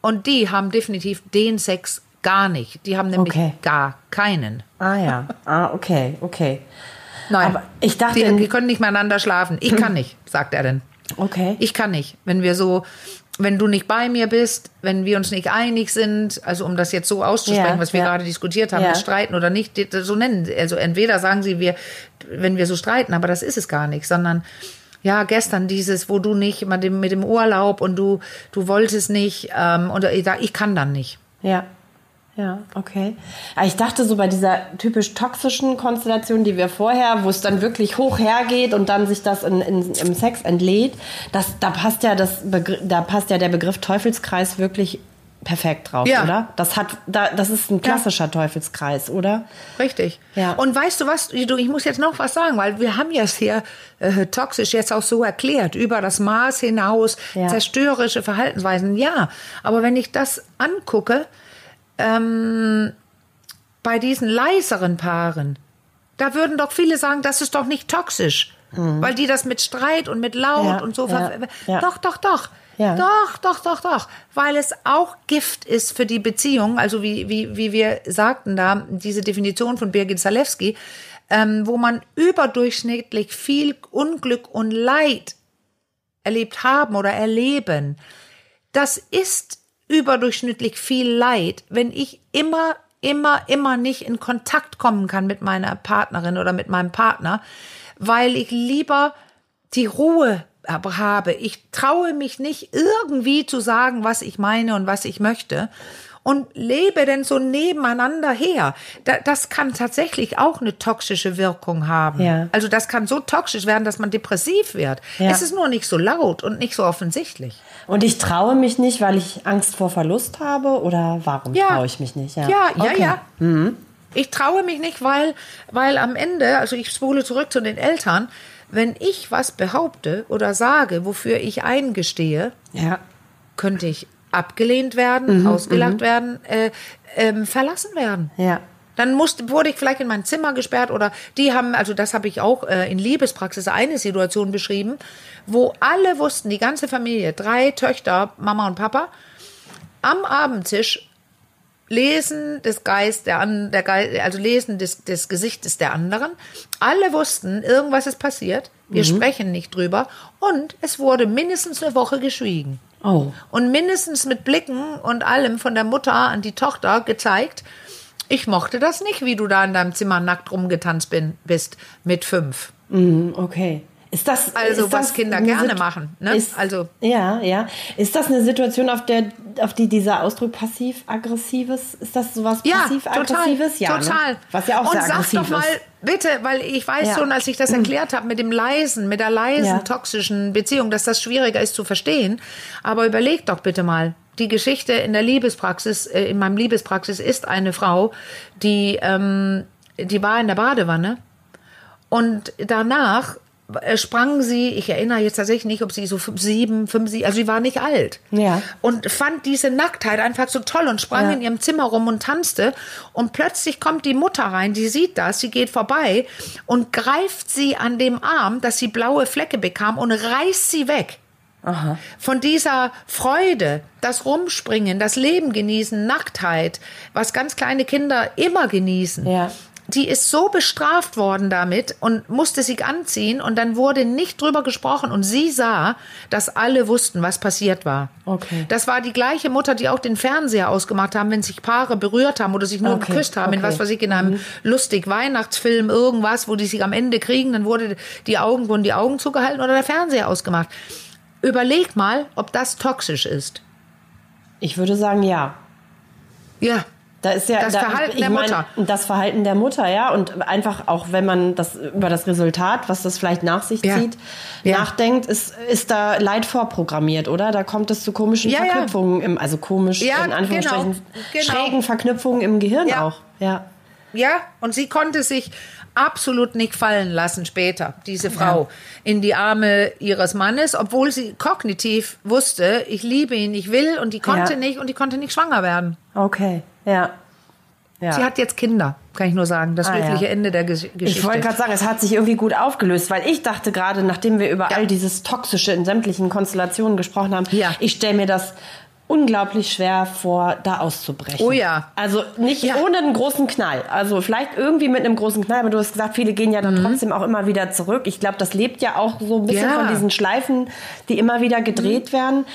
und die haben definitiv den Sex gar nicht. Die haben nämlich Okay. gar keinen. Ah ja. Ah, okay, okay. Nein. Aber ich dachte, die, die können nicht miteinander schlafen. Ich kann nicht, sagt er denn. okay. Ich kann nicht. Wenn wir so, wenn du nicht bei mir bist, wenn wir uns nicht einig sind, also um das jetzt so auszusprechen, Ja, was wir ja. gerade diskutiert haben, Ja. streiten oder nicht, so nennen. Also entweder sagen sie, wir, wenn wir so streiten, aber das ist es gar nicht, sondern ja, gestern dieses, wo du nicht mit dem, mit dem Urlaub und du, du wolltest nicht, ähm, und ich ich kann dann nicht. Ja. Ja, okay. Aber ich dachte so bei dieser typisch toxischen Konstellation, die wir vorher, wo es dann wirklich hoch hergeht und dann sich das in, in, im Sex entlädt, das, da passt ja das Begr da passt ja der Begriff Teufelskreis wirklich perfekt drauf, Ja. oder? Das hat, da, das ist ein klassischer Teufelskreis, oder? Richtig. Ja. Und weißt du was, du, ich muss jetzt noch was sagen, weil wir haben ja es hier äh, toxisch jetzt auch so erklärt, über das Maß hinaus, Ja. zerstörerische Verhaltensweisen. Ja, aber wenn ich das angucke, ähm, bei diesen leiseren Paaren, da würden doch viele sagen, das ist doch nicht toxisch. Weil die das mit Streit und mit Laut Mhm. Ja, und so. ja, ja. Doch, doch, doch. Doch, doch, doch, doch. Weil es auch Gift ist für die Beziehung, also wie, wie, wie wir sagten da, diese Definition von Birgit Zalewski, ähm, wo man überdurchschnittlich viel Unglück und Leid erlebt haben oder erleben. Das ist überdurchschnittlich viel Leid, wenn ich immer, immer, immer nicht in Kontakt kommen kann mit meiner Partnerin oder mit meinem Partner, weil ich lieber die Ruhe habe. Ich traue mich nicht irgendwie zu sagen, was ich meine und was ich möchte und lebe denn so nebeneinander her. Da, das kann tatsächlich auch eine toxische Wirkung haben. Ja. Also das kann so toxisch werden, dass man depressiv wird. Ja. Es ist nur nicht so laut und nicht so offensichtlich. Und ich traue mich nicht, weil ich Angst vor Verlust habe oder warum Ja. traue ich mich nicht? Ja, Ja, ja, Okay. ja. Ich traue mich nicht, weil, weil am Ende, also ich spule zurück zu den Eltern, wenn ich was behaupte oder sage, wofür ich eingestehe, Ja. könnte ich abgelehnt werden, ausgelacht werden, äh, ähm, verlassen werden. Ja. Dann musste, wurde ich vielleicht in mein Zimmer gesperrt oder die haben, also das habe ich auch äh, in Liebespraxis eine Situation beschrieben, wo alle wussten, die ganze Familie, drei Töchter, Mama und Papa, am Abendtisch lesen des Geist der, an, der Geist, also lesen des, des Gesichtes der anderen. Alle wussten, irgendwas ist passiert. Wir sprechen nicht drüber. Und es wurde mindestens eine Woche geschwiegen. Oh. Und mindestens mit Blicken und allem von der Mutter an die Tochter gezeigt, ich mochte das nicht, wie du da in deinem Zimmer nackt rumgetanzt bin, bist mit fünf. Mhm, okay. Ist das Also ist was das Kinder gerne Sit- machen, ne? Ist, Also- ja, ja. Ist das eine Situation, auf der auf die dieser Ausdruck passiv-aggressives ist das sowas Ja, passiv-aggressives? total, total. Ne? Was ja auch Und sehr sag aggressiv doch mal, ist. bitte, weil ich weiß Ja. schon, als ich das erklärt habe mit dem leisen, mit der leisen Ja. toxischen Beziehung, dass das schwieriger ist zu verstehen. Aber überleg doch bitte mal. Die Geschichte in der Liebespraxis, äh, in meinem Liebespraxis ist eine Frau, die, ähm, die war in der Badewanne und danach sprang sie, ich erinnere jetzt tatsächlich nicht, ob sie so fünf, sieben, fünf, sieben, also sie war nicht alt. Ja. Und fand diese Nacktheit einfach so toll und sprang Ja. in ihrem Zimmer rum und tanzte. Und plötzlich kommt die Mutter rein, die sieht das, sie geht vorbei und greift sie an dem Arm, dass sie blaue Flecke bekam und reißt sie weg. Von dieser Freude, das Rumspringen, das Leben genießen, Nacktheit, was ganz kleine Kinder immer genießen. Ja. Die ist so bestraft worden damit und musste sich anziehen und dann wurde nicht drüber gesprochen und sie sah, dass alle wussten, was passiert war. Okay. Das war die gleiche Mutter, die auch den Fernseher ausgemacht haben, wenn sich Paare berührt haben oder sich nur Okay, geküsst haben, in okay. Mhm. was weiß ich, in einem lustig Weihnachtsfilm, irgendwas, wo die sich am Ende kriegen, dann wurde die Augen, wurden die Augen zugehalten oder der Fernseher ausgemacht. Überleg mal, ob das toxisch ist. Ich würde sagen, ja. Ja. Da ist ja Das da, Verhalten der mein, Mutter. Das Verhalten der Mutter, ja. Und einfach auch, wenn man das über das Resultat, was das vielleicht nach sich Ja. zieht, Ja. nachdenkt, ist, ist da Leid vorprogrammiert, oder? Da kommt es zu komischen Ja. Verknüpfungen, im, also komisch, in Anführungsstrichen, genau, genau. schrägen Verknüpfungen im Gehirn Ja. auch. Ja. Ja, und sie konnte sich absolut nicht fallen lassen später, diese Frau, in die Arme ihres Mannes, obwohl sie kognitiv wusste, ich liebe ihn, ich will, und die konnte nicht und die konnte nicht schwanger werden. Okay, ja. ja. Sie hat jetzt Kinder, kann ich nur sagen. Das Ah, glückliche ja. Ende der Gesch- Geschichte. Ich wollte gerade sagen, es hat sich irgendwie gut aufgelöst, weil ich dachte gerade, nachdem wir über Ja. all dieses Toxische in sämtlichen Konstellationen gesprochen haben, ich stelle mir das unglaublich schwer vor, da auszubrechen. Oh ja. Also nicht Ja. ohne einen großen Knall. Also vielleicht irgendwie mit einem großen Knall, aber du hast gesagt, viele gehen ja dann trotzdem auch immer wieder zurück. Ich glaube, das lebt ja auch so ein bisschen Mhm. Ja. Mhm. von diesen Schleifen, die immer wieder gedreht werden.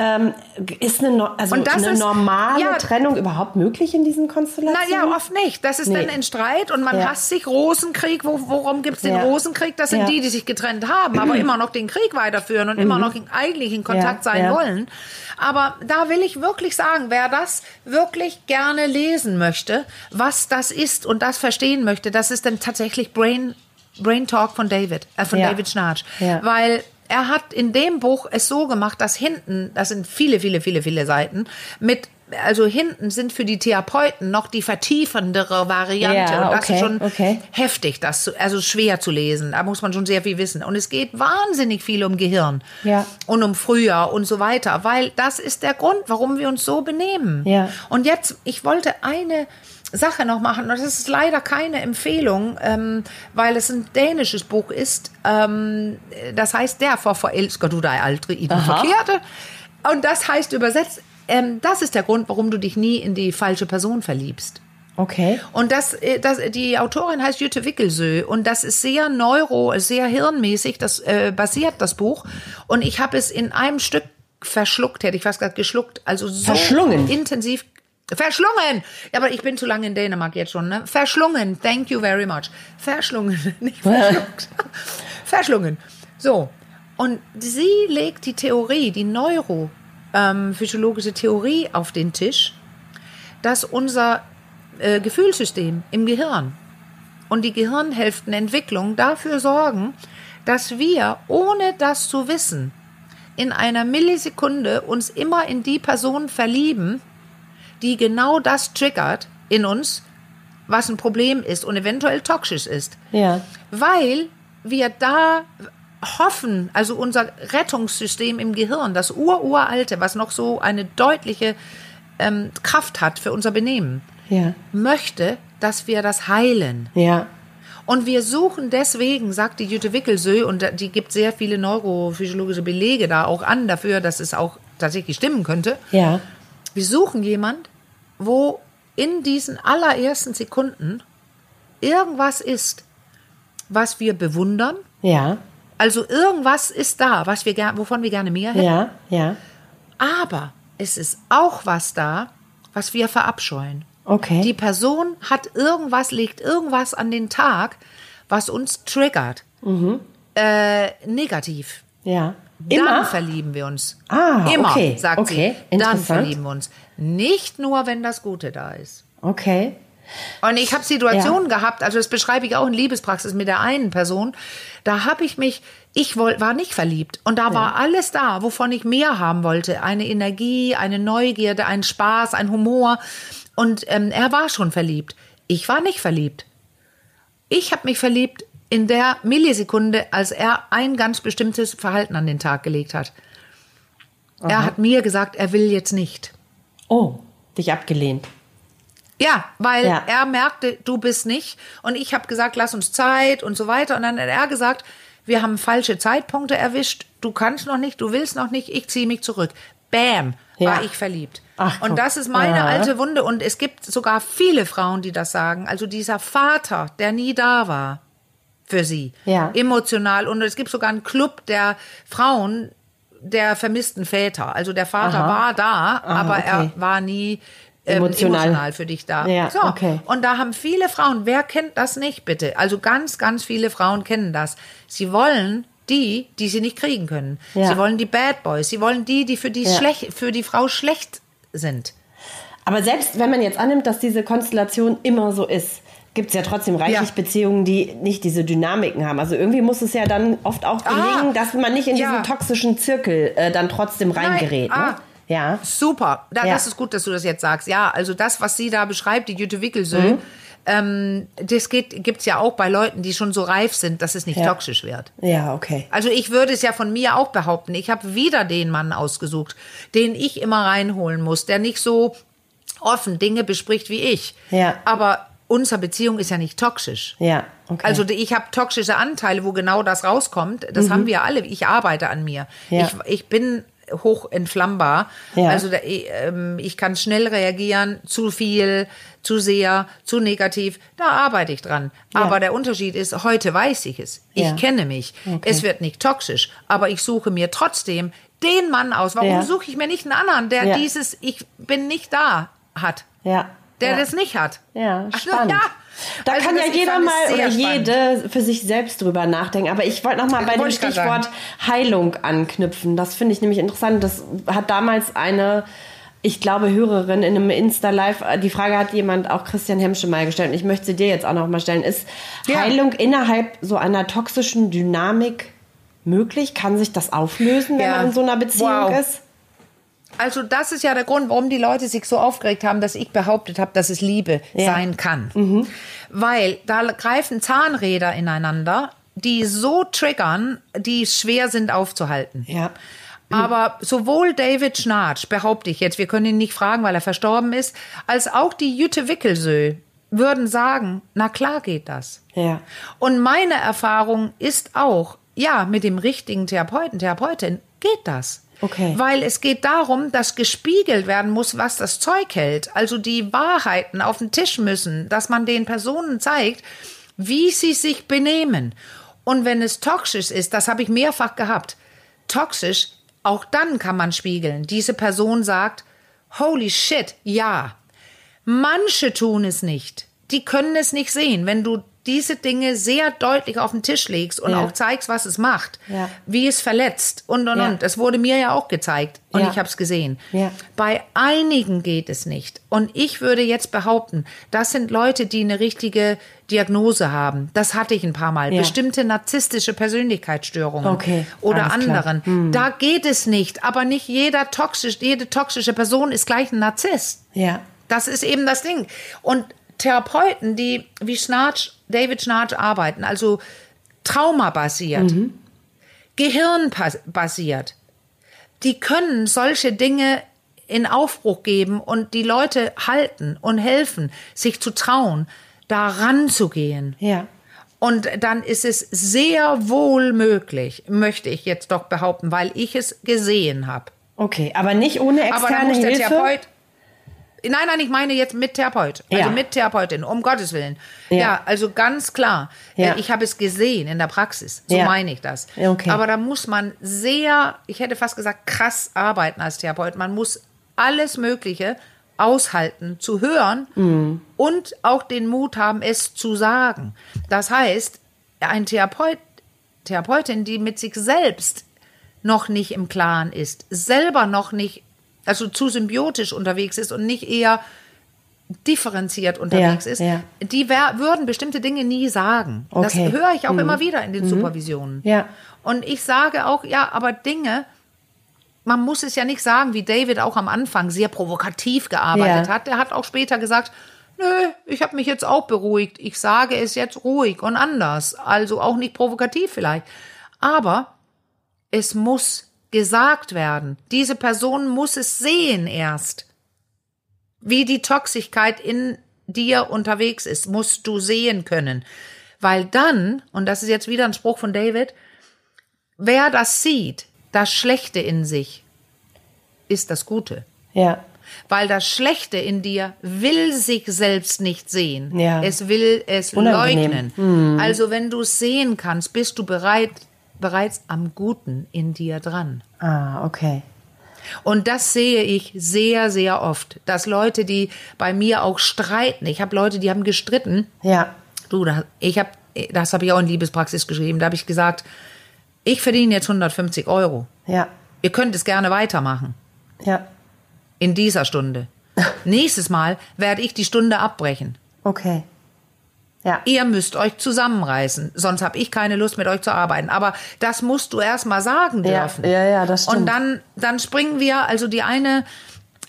Ähm, ist eine, also eine ist- normale ja. Trennung überhaupt möglich in diesen Konstellationen? Naja, oft nicht. Das ist Nee. dann ein Streit und man hasst sich. Rosenkrieg, wo, worum gibt's den Ja. Rosenkrieg? Das sind die, die sich getrennt haben, aber immer noch den Krieg weiterführen und immer noch in, eigentlich in Kontakt sein wollen. Aber da will ich wirklich sagen, wer das wirklich gerne lesen möchte, was das ist und das verstehen möchte, das ist dann tatsächlich Brain, Brain Talk von David, äh, von Ja. David Schnarch. Ja. Weil er hat in dem Buch es so gemacht, dass hinten, das sind viele, viele, viele, viele Seiten, mit also hinten sind für die Therapeuten noch die vertiefendere Variante. Ja, und das okay, ist schon okay. heftig, das zu, also schwer zu lesen. Da muss man schon sehr viel wissen. Und es geht wahnsinnig viel um Gehirn Ja. und um Frühjahr und so weiter, weil das ist der Grund, warum wir uns so benehmen. Ja. Und jetzt, ich wollte eine Sache noch machen, und das ist leider keine Empfehlung, ähm, weil es ein dänisches Buch ist. Ähm, das heißt, der forelsker du dig aldrig i den Aha. Verkehrte. Und das heißt übersetzt, ähm, das ist der Grund, warum du dich nie in die falsche Person verliebst. Okay. Und das, äh, das, die Autorin heißt Jutta Wickelsö und das ist sehr neuro, sehr hirnmäßig, das äh, basiert das Buch. Und ich habe es in einem Stück verschluckt, hätte ich fast gesagt geschluckt, also so Verschlungen. intensiv. Verschlungen! Ja, aber ich bin zu lange in Dänemark jetzt schon, ne? Verschlungen. Thank you very much. Verschlungen, nicht verschluckt. Verschlungen. So. Und sie legt die Theorie, die neurophysiologische Theorie auf den Tisch, dass unser äh, Gefühlssystem im Gehirn und die Gehirnhälftenentwicklung dafür sorgen, dass wir, ohne das zu wissen, in einer Millisekunde uns immer in die Person verlieben, die genau das triggert in uns, was ein Problem ist und eventuell toxisch ist. Ja. Weil wir da hoffen, also unser Rettungssystem im Gehirn, das ururalte, was noch so eine deutliche ähm, Kraft hat für unser Benehmen, Ja. möchte, dass wir das heilen. Ja. Und wir suchen deswegen, sagt die Jutta Wickelsö, und die gibt sehr viele neurophysiologische Belege da auch an dafür, dass es auch tatsächlich stimmen könnte. Ja. Wir suchen jemand, wo in diesen allerersten Sekunden irgendwas ist, was wir bewundern. Ja. Also irgendwas ist da, was wir wovon wir gerne mehr hätten. Ja. Ja. Aber es ist auch was da, was wir verabscheuen. Okay. Die Person hat irgendwas, legt irgendwas an den Tag, was uns triggert. Äh, negativ. ja. Dann Immer? verlieben wir uns. Ah, Immer, okay, sagt okay, sie. Dann verlieben wir uns. Nicht nur, wenn das Gute da ist. Okay. Und ich habe Situationen gehabt, also das beschreibe ich auch in Liebespraxis mit der einen Person, da habe ich mich, ich woll, war nicht verliebt und da war alles da, wovon ich mehr haben wollte. Eine Energie, eine Neugierde, ein Spaß, ein Humor. Und ähm, er war schon verliebt. Ich war nicht verliebt. Ich habe mich verliebt in der Millisekunde, als er ein ganz bestimmtes Verhalten an den Tag gelegt hat. Er hat mir gesagt, er will jetzt nicht. Oh, dich abgelehnt. Ja, weil Ja. er merkte, du bist nicht. Und ich habe gesagt, lass uns Zeit und so weiter. Und dann hat er gesagt, wir haben falsche Zeitpunkte erwischt. Du kannst noch nicht, du willst noch nicht, ich ziehe mich zurück. Bam, Ja. war ich verliebt. Ach, und das ist meine Ja. alte Wunde. Und es gibt sogar viele Frauen, die das sagen. Also dieser Vater, der nie da war für sie. Ja. Emotional. Und es gibt sogar einen Club der Frauen der vermissten Väter. Also der Vater Aha. war da, aber okay. er war nie Emotional. emotional für dich da. Ja, so. okay. Und da haben viele Frauen, wer kennt das nicht bitte? Also ganz, ganz viele Frauen kennen das. Sie wollen die, die sie nicht kriegen können. Ja. Sie wollen die Bad Boys. Sie wollen die, die für die, Ja. schlecht, für die Frau schlecht sind. Aber selbst wenn man jetzt annimmt, dass diese Konstellation immer so ist, gibt es ja trotzdem reichlich Ja. Beziehungen, die nicht diese Dynamiken haben. Also irgendwie muss es ja dann oft auch gelingen, Ah, dass man nicht in diesen toxischen Zirkel äh, dann trotzdem reingerät. ah. Ne? Ja. Super. Da, Ja. Das ist gut, dass du das jetzt sagst. Ja, also das, was sie da beschreibt, die Jütte Wickelsö, Mhm. ähm, das geht, gibt's ja auch bei Leuten, die schon so reif sind, dass es nicht Ja. toxisch wird. Ja, okay. Also ich würde es ja von mir auch behaupten. Ich habe wieder den Mann ausgesucht, den ich immer reinholen muss, der nicht so offen Dinge bespricht wie ich. Ja. Aber unsere Beziehung ist ja nicht toxisch. Ja, okay. Also ich habe toxische Anteile, wo genau das rauskommt. Das haben wir alle. Ich arbeite an mir. Mhm. Ja. Ich, ich bin hoch entflammbar. Ja. Also ich, ähm, ich kann schnell reagieren, zu viel, zu sehr, zu negativ. Da arbeite ich dran. Ja. Aber der Unterschied ist, heute weiß ich es. Ich Ja. kenne mich. Okay. Es wird nicht toxisch. Aber ich suche mir trotzdem den Mann aus. Warum suche ich mir nicht einen anderen, der dieses Ich bin nicht da hat? ja. Der das nicht hat. Ja, spannend. ja. Da Also kann ja jeder mal oder spannend. jede für sich selbst drüber nachdenken. Aber ich wollte noch mal bei dem Stichwort Heilung anknüpfen. Das finde ich nämlich interessant. Das hat damals eine, ich glaube, Hörerin in einem Insta-Live, äh, die Frage hat jemand, auch Christian Hemsche mal gestellt. Und ich möchte sie dir jetzt auch noch mal stellen. Ist Ja. Heilung innerhalb so einer toxischen Dynamik möglich? Kann sich das auflösen, wenn Ja. man in so einer Beziehung Wow. ist? Also das ist ja der Grund, warum die Leute sich so aufgeregt haben, dass ich behauptet habe, dass es Liebe Ja. sein kann. Weil da greifen Zahnräder ineinander, die so triggern, die schwer sind aufzuhalten. Ja. Aber sowohl David Schnarch, behaupte ich jetzt, wir können ihn nicht fragen, weil er verstorben ist, als auch die Jütte Wickelsö würden sagen, na klar geht das. Ja. Und meine Erfahrung ist auch, ja, mit dem richtigen Therapeuten, Therapeutin geht das. Okay. Weil es geht darum, dass gespiegelt werden muss, was das Zeug hält. Also die Wahrheiten auf den Tisch müssen, dass man den Personen zeigt, wie sie sich benehmen. Und wenn es toxisch ist, das habe ich mehrfach gehabt, toxisch, auch dann kann man spiegeln. Diese Person sagt, holy shit, ja. Manche tun es nicht. Die können es nicht sehen. Wenn du diese Dinge sehr deutlich auf den Tisch legst und Ja. auch zeigst, was es macht, Ja. wie es verletzt und und Ja. und. Das wurde mir ja auch gezeigt und ich habe es gesehen. Bei einigen geht es nicht. Und ich würde jetzt behaupten, das sind Leute, die eine richtige Diagnose haben. Das hatte ich ein paar Mal. Bestimmte narzisstische Persönlichkeitsstörungen Okay, oder alles anderen. Hm. Da geht es nicht. Aber nicht jeder toxisch, jede toxische Person ist gleich ein Narzisst. Ja. Das ist eben das Ding. Und Therapeuten, die wie Schnarch, David Schnarch arbeiten, also traumabasiert, gehirnbasiert, die können solche Dinge in Aufbruch geben und die Leute halten und helfen, sich zu trauen, da ranzugehen. Ja. Und dann ist es sehr wohl möglich, möchte ich jetzt doch behaupten, weil ich es gesehen habe. Okay, aber nicht ohne Aber externe dann muss der Hilfe. Therapeut. Nein, nein, ich meine jetzt mit Therapeut. Also Ja. mit Therapeutin, um Gottes Willen. Ja. Ja, also ganz klar. Ja. Äh, Ich habe es gesehen in der Praxis. So meine ich das. Okay. Aber da muss man sehr, ich hätte fast gesagt, krass arbeiten als Therapeut. Man muss alles Mögliche aushalten, zu hören Mhm. und auch den Mut haben, es zu sagen. Das heißt, ein Therapeut, Therapeutin, die mit sich selbst noch nicht im Klaren ist, selber noch nicht, also zu symbiotisch unterwegs ist und nicht eher differenziert unterwegs Ja, ist, ja. die wär, würden bestimmte Dinge nie sagen. Das Okay. Mhm. höre ich auch immer wieder in den Supervisionen. Ja. Und ich sage auch, ja, aber Dinge, man muss es ja nicht sagen, wie David auch am Anfang sehr provokativ gearbeitet hat. Der hat auch später gesagt, nö, ich habe mich jetzt auch beruhigt. Ich sage es jetzt ruhig und anders. Also auch nicht provokativ vielleicht. Aber es muss gesagt werden. Diese Person muss es sehen erst. Wie die Toxigkeit in dir unterwegs ist, musst du sehen können. Weil dann, und das ist jetzt wieder ein Spruch von David, wer das sieht, das Schlechte in sich, ist das Gute. Ja. Weil das Schlechte in dir will sich selbst nicht sehen. Ja. Es will es Unangenehm. leugnen. Also wenn du es sehen kannst, bist du bereit, bereits am Guten in dir dran. Ah, okay. Und das sehe ich sehr, sehr oft, dass Leute, die bei mir auch streiten, ich habe Leute, die haben gestritten, Ja. du, ich habe, das habe ich auch in Liebespraxis geschrieben, da habe ich gesagt, ich verdiene jetzt 150 Euro. Ja. Ihr könnt es gerne weitermachen Ja. in dieser Stunde. Nächstes Mal werde ich die Stunde abbrechen. Okay. Ja. Ihr müsst euch zusammenreißen, sonst habe ich keine Lust mit euch zu arbeiten. Aber das musst du erst mal sagen Ja, dürfen. ja, ja, das stimmt. Und dann, dann springen wir, also die eine,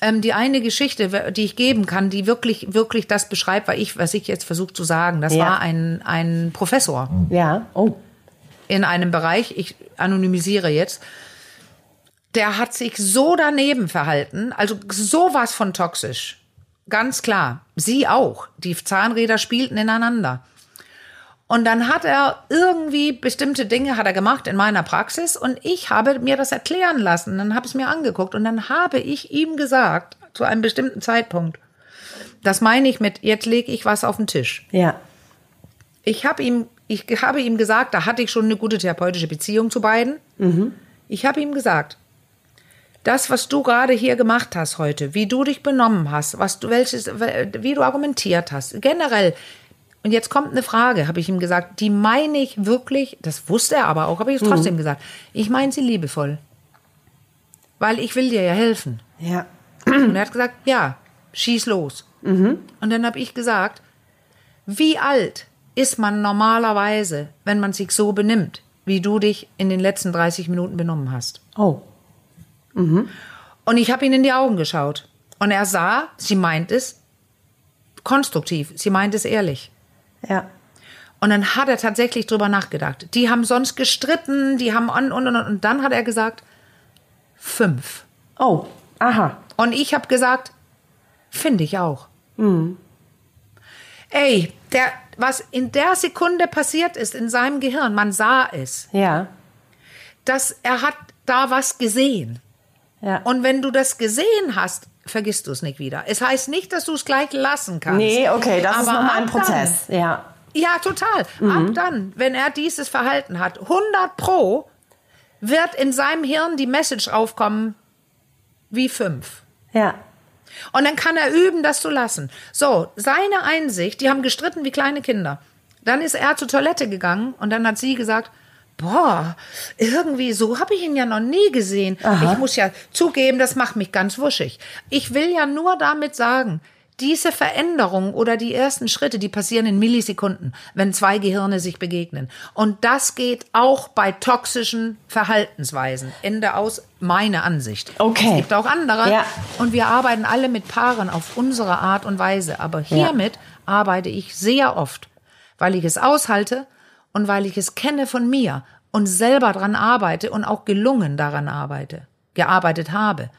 ähm, die eine Geschichte, die ich geben kann, die wirklich, wirklich das beschreibt, was ich, was ich jetzt versuche zu sagen. Das Ja. war ein, ein Professor Ja. Oh. in einem Bereich, ich anonymisiere jetzt, der hat sich so daneben verhalten, also sowas von toxisch. Ganz klar. Sie auch. Die Zahnräder spielten ineinander. Und dann hat er irgendwie bestimmte Dinge hat er gemacht in meiner Praxis und ich habe mir das erklären lassen. Dann habe ich es mir angeguckt und dann habe ich ihm gesagt, zu einem bestimmten Zeitpunkt, das meine ich mit, jetzt lege ich was auf den Tisch. Ja. Ich habe ihm, ich habe ihm gesagt, da hatte ich schon eine gute therapeutische Beziehung zu beiden. Ich habe ihm gesagt, das, was du gerade hier gemacht hast heute, wie du dich benommen hast, was du welches, wie du argumentiert hast, generell. Und jetzt kommt eine Frage, habe ich ihm gesagt, die meine ich wirklich, das wusste er aber auch, habe ich es trotzdem gesagt. Ich meine sie liebevoll. Weil ich will dir ja helfen. Ja. Und er hat gesagt, ja, schieß los. Und dann habe ich gesagt, wie alt ist man normalerweise, wenn man sich so benimmt, wie du dich in den letzten 30 Minuten benommen hast? Oh. Und ich habe ihn in die Augen geschaut. Und er sah, sie meint es konstruktiv, sie meint es ehrlich. Ja. Und dann hat er tatsächlich drüber nachgedacht. Die haben sonst gestritten, die haben und, und, und, und dann hat er gesagt, fünf. Oh. Aha. Und ich habe gesagt, finde ich auch. Ey, der, was in der Sekunde passiert ist in seinem Gehirn, man sah es, Ja. dass er hat da was gesehen. Ja. Und wenn du das gesehen hast, vergisst du es nicht wieder. Es heißt nicht, dass du es gleich lassen kannst. nee, okay, das ist Aber nochmal ein ab dann- Prozess. Ja. ja, total. Ab dann, wenn er dieses Verhalten hat, 100 pro, wird in seinem Hirn die Message aufkommen wie fünf. Ja. Und dann kann er üben, das zu lassen. So, seine Einsicht, die haben gestritten wie kleine Kinder. Dann ist er zur Toilette gegangen und dann hat sie gesagt, boah, irgendwie so habe ich ihn ja noch nie gesehen. Ich muss ja zugeben, das macht mich ganz wuschig. Ich will ja nur damit sagen, diese Veränderung oder die ersten Schritte, die passieren in Millisekunden, wenn zwei Gehirne sich begegnen. Und das geht auch bei toxischen Verhaltensweisen. Ende aus, meine Ansicht. Okay. Es gibt auch andere. Ja. Und wir arbeiten alle mit Paaren auf unsere Art und Weise. Aber hiermit arbeite ich sehr oft, weil ich es aushalte und weil ich es kenne von mir und selber dran arbeite und auch gelungen daran arbeite, gearbeitet habe.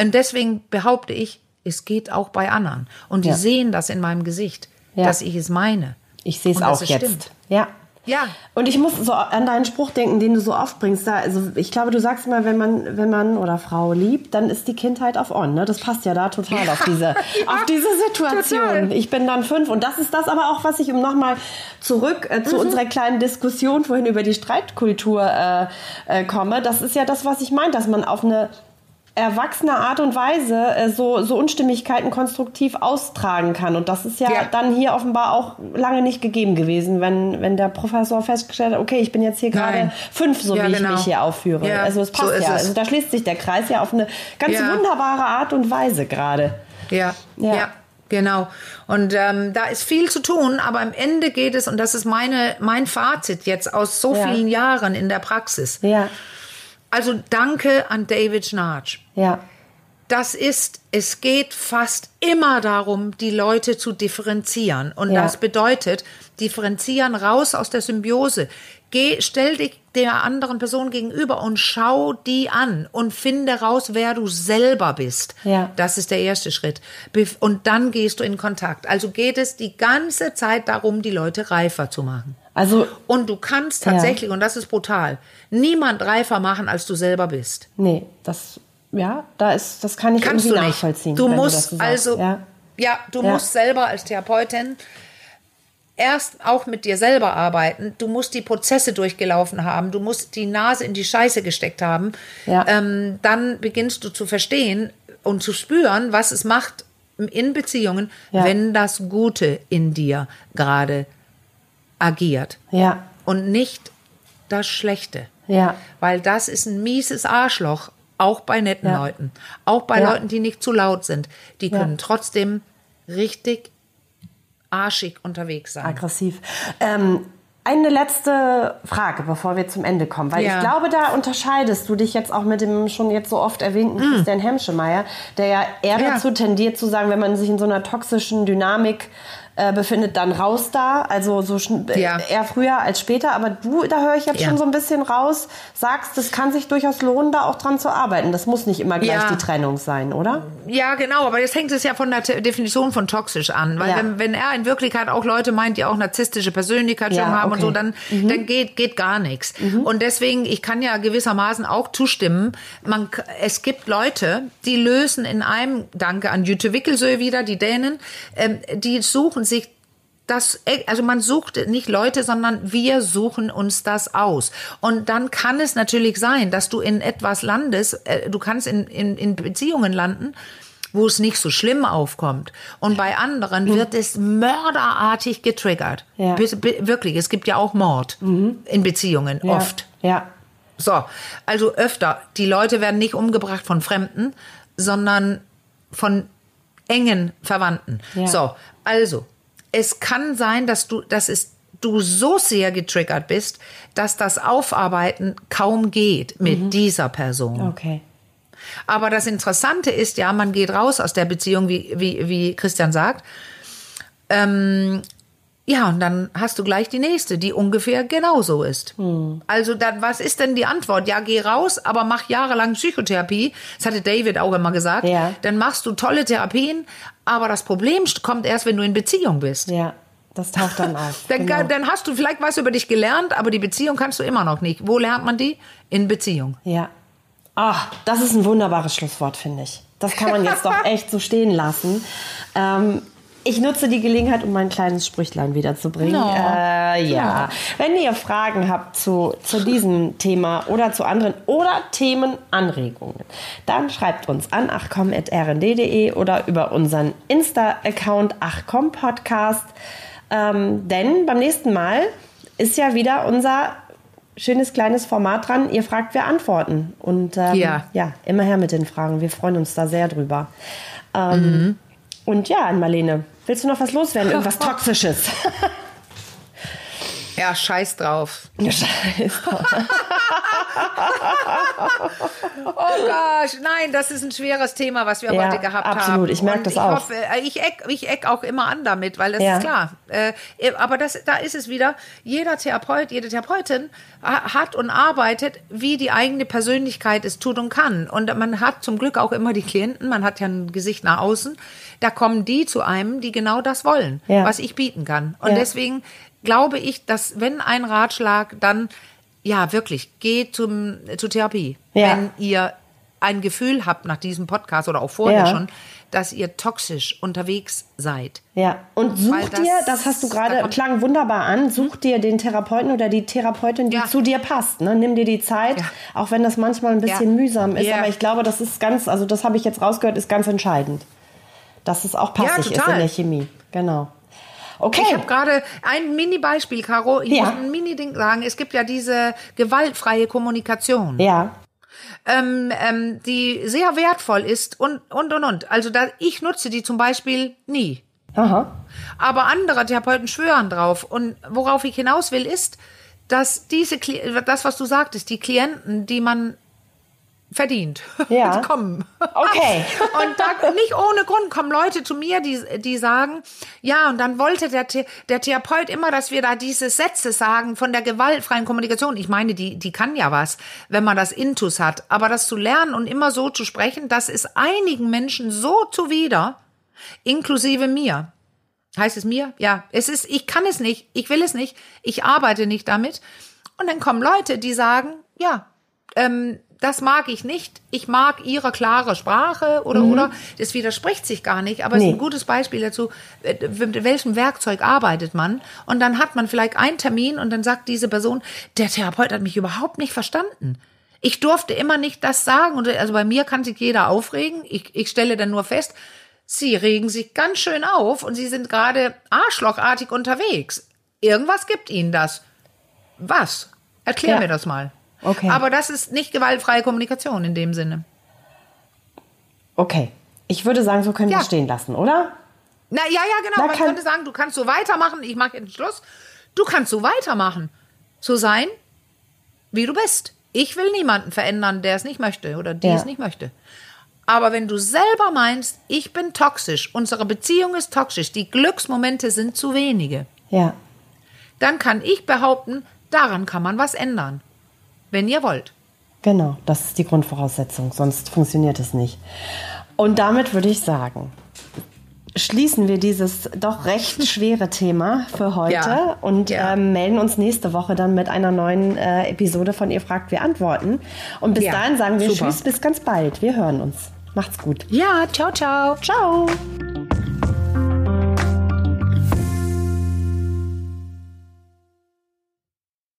Und deswegen behaupte ich, es geht auch bei anderen. Und die Ja. sehen das in meinem Gesicht, Ja. dass ich es meine. Ich sehe es auch jetzt. stimmt. Ja. Ja. Und ich muss so an deinen Spruch denken, den du so oft bringst. Da, also ich glaube, du sagst immer, wenn man, wenn man oder Frau liebt, dann ist die Kindheit auf on. Ne? Das passt ja da total auf diese, auf diese Situation. total. Ich bin dann fünf und das ist das aber auch, was ich um nochmal zurück äh, Mhm. zu unserer kleinen Diskussion vorhin über die Streitkultur äh, äh, komme. Das ist ja das, was ich meine, dass man auf eine erwachsene Art und Weise äh, so, so Unstimmigkeiten konstruktiv austragen kann. Und das ist ja, Ja. dann hier offenbar auch lange nicht gegeben gewesen, wenn, wenn der Professor festgestellt hat, okay, ich bin jetzt hier gerade fünf, so Ja, wie ich genau. mich hier aufführe. Ja, also es so passt ist ja. es. Also da schließt sich der Kreis ja auf eine ganz wunderbare Art und Weise gerade. Ja, Ja. Genau. Und ähm, da ist viel zu tun, aber am Ende geht es, und das ist meine, mein Fazit jetzt aus so vielen Jahren in der Praxis. Ja, Also danke an David Schnarch. ja, Das ist, es geht fast immer darum, die Leute zu differenzieren. Und Ja. das bedeutet, differenzieren raus aus der Symbiose. Geh, stell dich der anderen Person gegenüber und schau die an und finde raus, wer du selber bist. Ja. Das ist der erste Schritt. Und dann gehst du in Kontakt. Also geht es die ganze Zeit darum, die Leute reifer zu machen. Also, Und du kannst tatsächlich, und das ist brutal, niemand reifer machen, als du selber bist. nee, das, ja, da ist, das kann ich Kannst irgendwie du nicht. nachvollziehen. Du musst sagst. also, Ja. ja, du Ja. musst selber als Therapeutin erst auch mit dir selber arbeiten. Du musst die Prozesse durchgelaufen haben. Du musst die Nase in die Scheiße gesteckt haben. Ja. Ähm, dann beginnst du zu verstehen und zu spüren, was es macht in Beziehungen, Ja. wenn das Gute in dir gerade agiert Ja, und nicht das Schlechte. ja, Weil das ist ein mieses Arschloch, auch bei netten Ja. Leuten. Auch bei Ja. Leuten, die nicht zu laut sind. Die Ja. können trotzdem richtig arschig unterwegs sein. aggressiv. Ähm, eine letzte Frage, bevor wir zum Ende kommen, weil Ja. ich glaube, da unterscheidest du dich jetzt auch mit dem schon jetzt so oft erwähnten Christian Hemschemeyer, der ja eher Mm. Ja. dazu tendiert zu sagen, wenn man sich in so einer toxischen Dynamik äh, befindet, dann raus da. Also so äh, Ja. eher früher als später. Aber du, da höre ich jetzt Ja. schon so ein bisschen raus, sagst, es kann sich durchaus lohnen, da auch dran zu arbeiten. Das muss nicht immer gleich Ja. die Trennung sein, oder? Ja, genau, aber jetzt hängt es ja von der Definition von toxisch an. Weil wenn, wenn er in Wirklichkeit auch Leute meint, die auch narzisstische Persönlichkeitsstörungen Ja, haben und okay. so, dann, Mhm. dann geht, geht gar nichts. Und deswegen, ich kann ja gewissermaßen auch zustimmen, man, es gibt Leute, die lösen in einem, danke an Jütte Wickelsö wieder, die Dänen, ähm, die suchen sich das, also man sucht nicht Leute, sondern wir suchen uns das aus. Und dann kann es natürlich sein, dass du in etwas landest, äh, du kannst in, in, in Beziehungen landen, wo es nicht so schlimm aufkommt. Und bei anderen wird es mörderartig getriggert. Ja. Wirklich, es gibt ja auch Mord in Beziehungen, Ja. oft. Ja. So, also öfter. Die Leute werden nicht umgebracht von Fremden, sondern von engen Verwandten. Ja. So, also, es kann sein, dass du, dass es du so sehr getriggert bist, dass das Aufarbeiten kaum geht mit dieser Person. Okay. Aber das Interessante ist ja, man geht raus aus der Beziehung, wie, wie, wie Christian sagt. Ähm, ja, und dann hast du gleich die nächste, die ungefähr genauso ist. Also dann, was ist denn die Antwort? Ja, geh raus, aber mach jahrelang Psychotherapie. Das hatte David auch immer gesagt. Ja. Dann machst du tolle Therapien, aber das Problem kommt erst, wenn du in Beziehung bist. Ja, das taucht dann auf. Dann, genau. dann hast du vielleicht was über dich gelernt, aber die Beziehung kannst du immer noch nicht. Wo lernt man die? In Beziehung. Ja. Ach, das ist ein wunderbares Schlusswort, finde ich. Das kann man jetzt doch echt so stehen lassen. Ähm, ich nutze die Gelegenheit, um mein kleines Sprüchlein wiederzubringen. No. Äh, ja. Wenn ihr Fragen habt zu, zu diesem Thema oder zu anderen oder Themenanregungen, dann schreibt uns an achcom.rnd.de oder über unseren Insta-Account achcompodcast. Ähm, denn beim nächsten Mal ist ja wieder unser schönes kleines Format dran. Ihr fragt, wir antworten. Und ähm, Ja. ja, immer her mit den Fragen. Wir freuen uns da sehr drüber. Ähm, Und ja, Marlene, willst du noch was loswerden? Irgendwas Toxisches? Ja, scheiß drauf. Scheiße. Oh Gott, nein, das ist ein schweres Thema, was wir Ja, heute gehabt haben. absolut. Ich merk Und das ich auch. Hoffe, äh, ich eck, ich eck auch immer an damit, weil das Ja. ist klar. Äh, aber das, da ist es wieder, jeder Therapeut, jede Therapeutin ha- hat und arbeitet, wie die eigene Persönlichkeit es tut und kann. Und man hat zum Glück auch immer die Klienten, man hat ja ein Gesicht nach außen, da kommen die zu einem, die genau das wollen, Ja. was ich bieten kann. Und deswegen glaube ich, dass wenn ein Ratschlag, dann ja wirklich, geht zum, zur Therapie. Ja. Wenn ihr ein Gefühl habt nach diesem Podcast oder auch vorher Ja. schon, dass ihr toxisch unterwegs seid. Ja, und such das- dir, das hast du gerade, klang wunderbar an, such dir den Therapeuten oder die Therapeutin, die Ja. zu dir passt. Ne? Nimm dir die Zeit, Ja. auch wenn das manchmal ein bisschen mühsam ist. Aber ich glaube, das ist ganz, also das habe ich jetzt rausgehört, ist ganz entscheidend. Dass es auch passig ist in der Chemie. Genau. Okay. Ich habe gerade ein Mini-Beispiel, Caro. Ich Ja. muss ein Mini-Ding sagen. Es gibt ja diese gewaltfreie Kommunikation, ja. ähm, ähm, die sehr wertvoll ist und, und, und, und. Also da, ich nutze die zum Beispiel nie. Aha. Aber andere Therapeuten schwören drauf. Und worauf ich hinaus will, ist, dass diese, das, was du sagtest, die Klienten, die man verdient. Ja. kommen. Okay. Und da, nicht ohne Grund kommen Leute zu mir, die, die sagen, ja, und dann wollte der, The- der Therapeut immer, dass wir da diese Sätze sagen von der gewaltfreien Kommunikation. Ich meine, die, die kann ja was, wenn man das Intus hat. Aber das zu lernen und immer so zu sprechen, das ist einigen Menschen so zuwider, inklusive mir. Heißt es mir? Ja, es ist, ich kann es nicht, ich will es nicht, ich arbeite nicht damit. Und dann kommen Leute, die sagen, ja, ähm, das mag ich nicht. Ich mag ihre klare Sprache oder oder. Das widerspricht sich gar nicht, aber es Nee. ist ein gutes Beispiel dazu, äh, mit welchem Werkzeug arbeitet man. Und dann hat man vielleicht einen Termin und dann sagt diese Person, der Therapeut hat mich überhaupt nicht verstanden. Ich durfte immer nicht das sagen. Und also bei mir kann sich jeder aufregen. Ich, ich stelle dann nur fest, sie regen sich ganz schön auf und sie sind gerade arschlochartig unterwegs. Irgendwas gibt ihnen das. Was? Erklär Ja. mir das mal. Okay. Aber das ist nicht gewaltfreie Kommunikation in dem Sinne. Okay. Ich würde sagen, so können wir Ja. es stehen lassen, oder? Na ja, ja, genau. Da Man könnte sagen, du kannst so weitermachen. Ich mache jetzt Schluss. Du kannst so weitermachen. So sein, wie du bist. Ich will niemanden verändern, der es nicht möchte oder die Ja. es nicht möchte. Aber wenn du selber meinst, ich bin toxisch, unsere Beziehung ist toxisch, die Glücksmomente sind zu wenige, Ja. dann kann ich behaupten, daran kann man was ändern. Wenn ihr wollt. Genau, das ist die Grundvoraussetzung, sonst funktioniert es nicht. Und damit würde ich sagen, schließen wir dieses doch recht schwere Thema für heute Ja, und ja. ähm, melden uns nächste Woche dann mit einer neuen äh, Episode von Ihr fragt, wir antworten. Und bis Ja, dahin sagen wir super. Tschüss, bis ganz bald. Wir hören uns. Macht's gut. Ja, ciao, ciao. Ciao.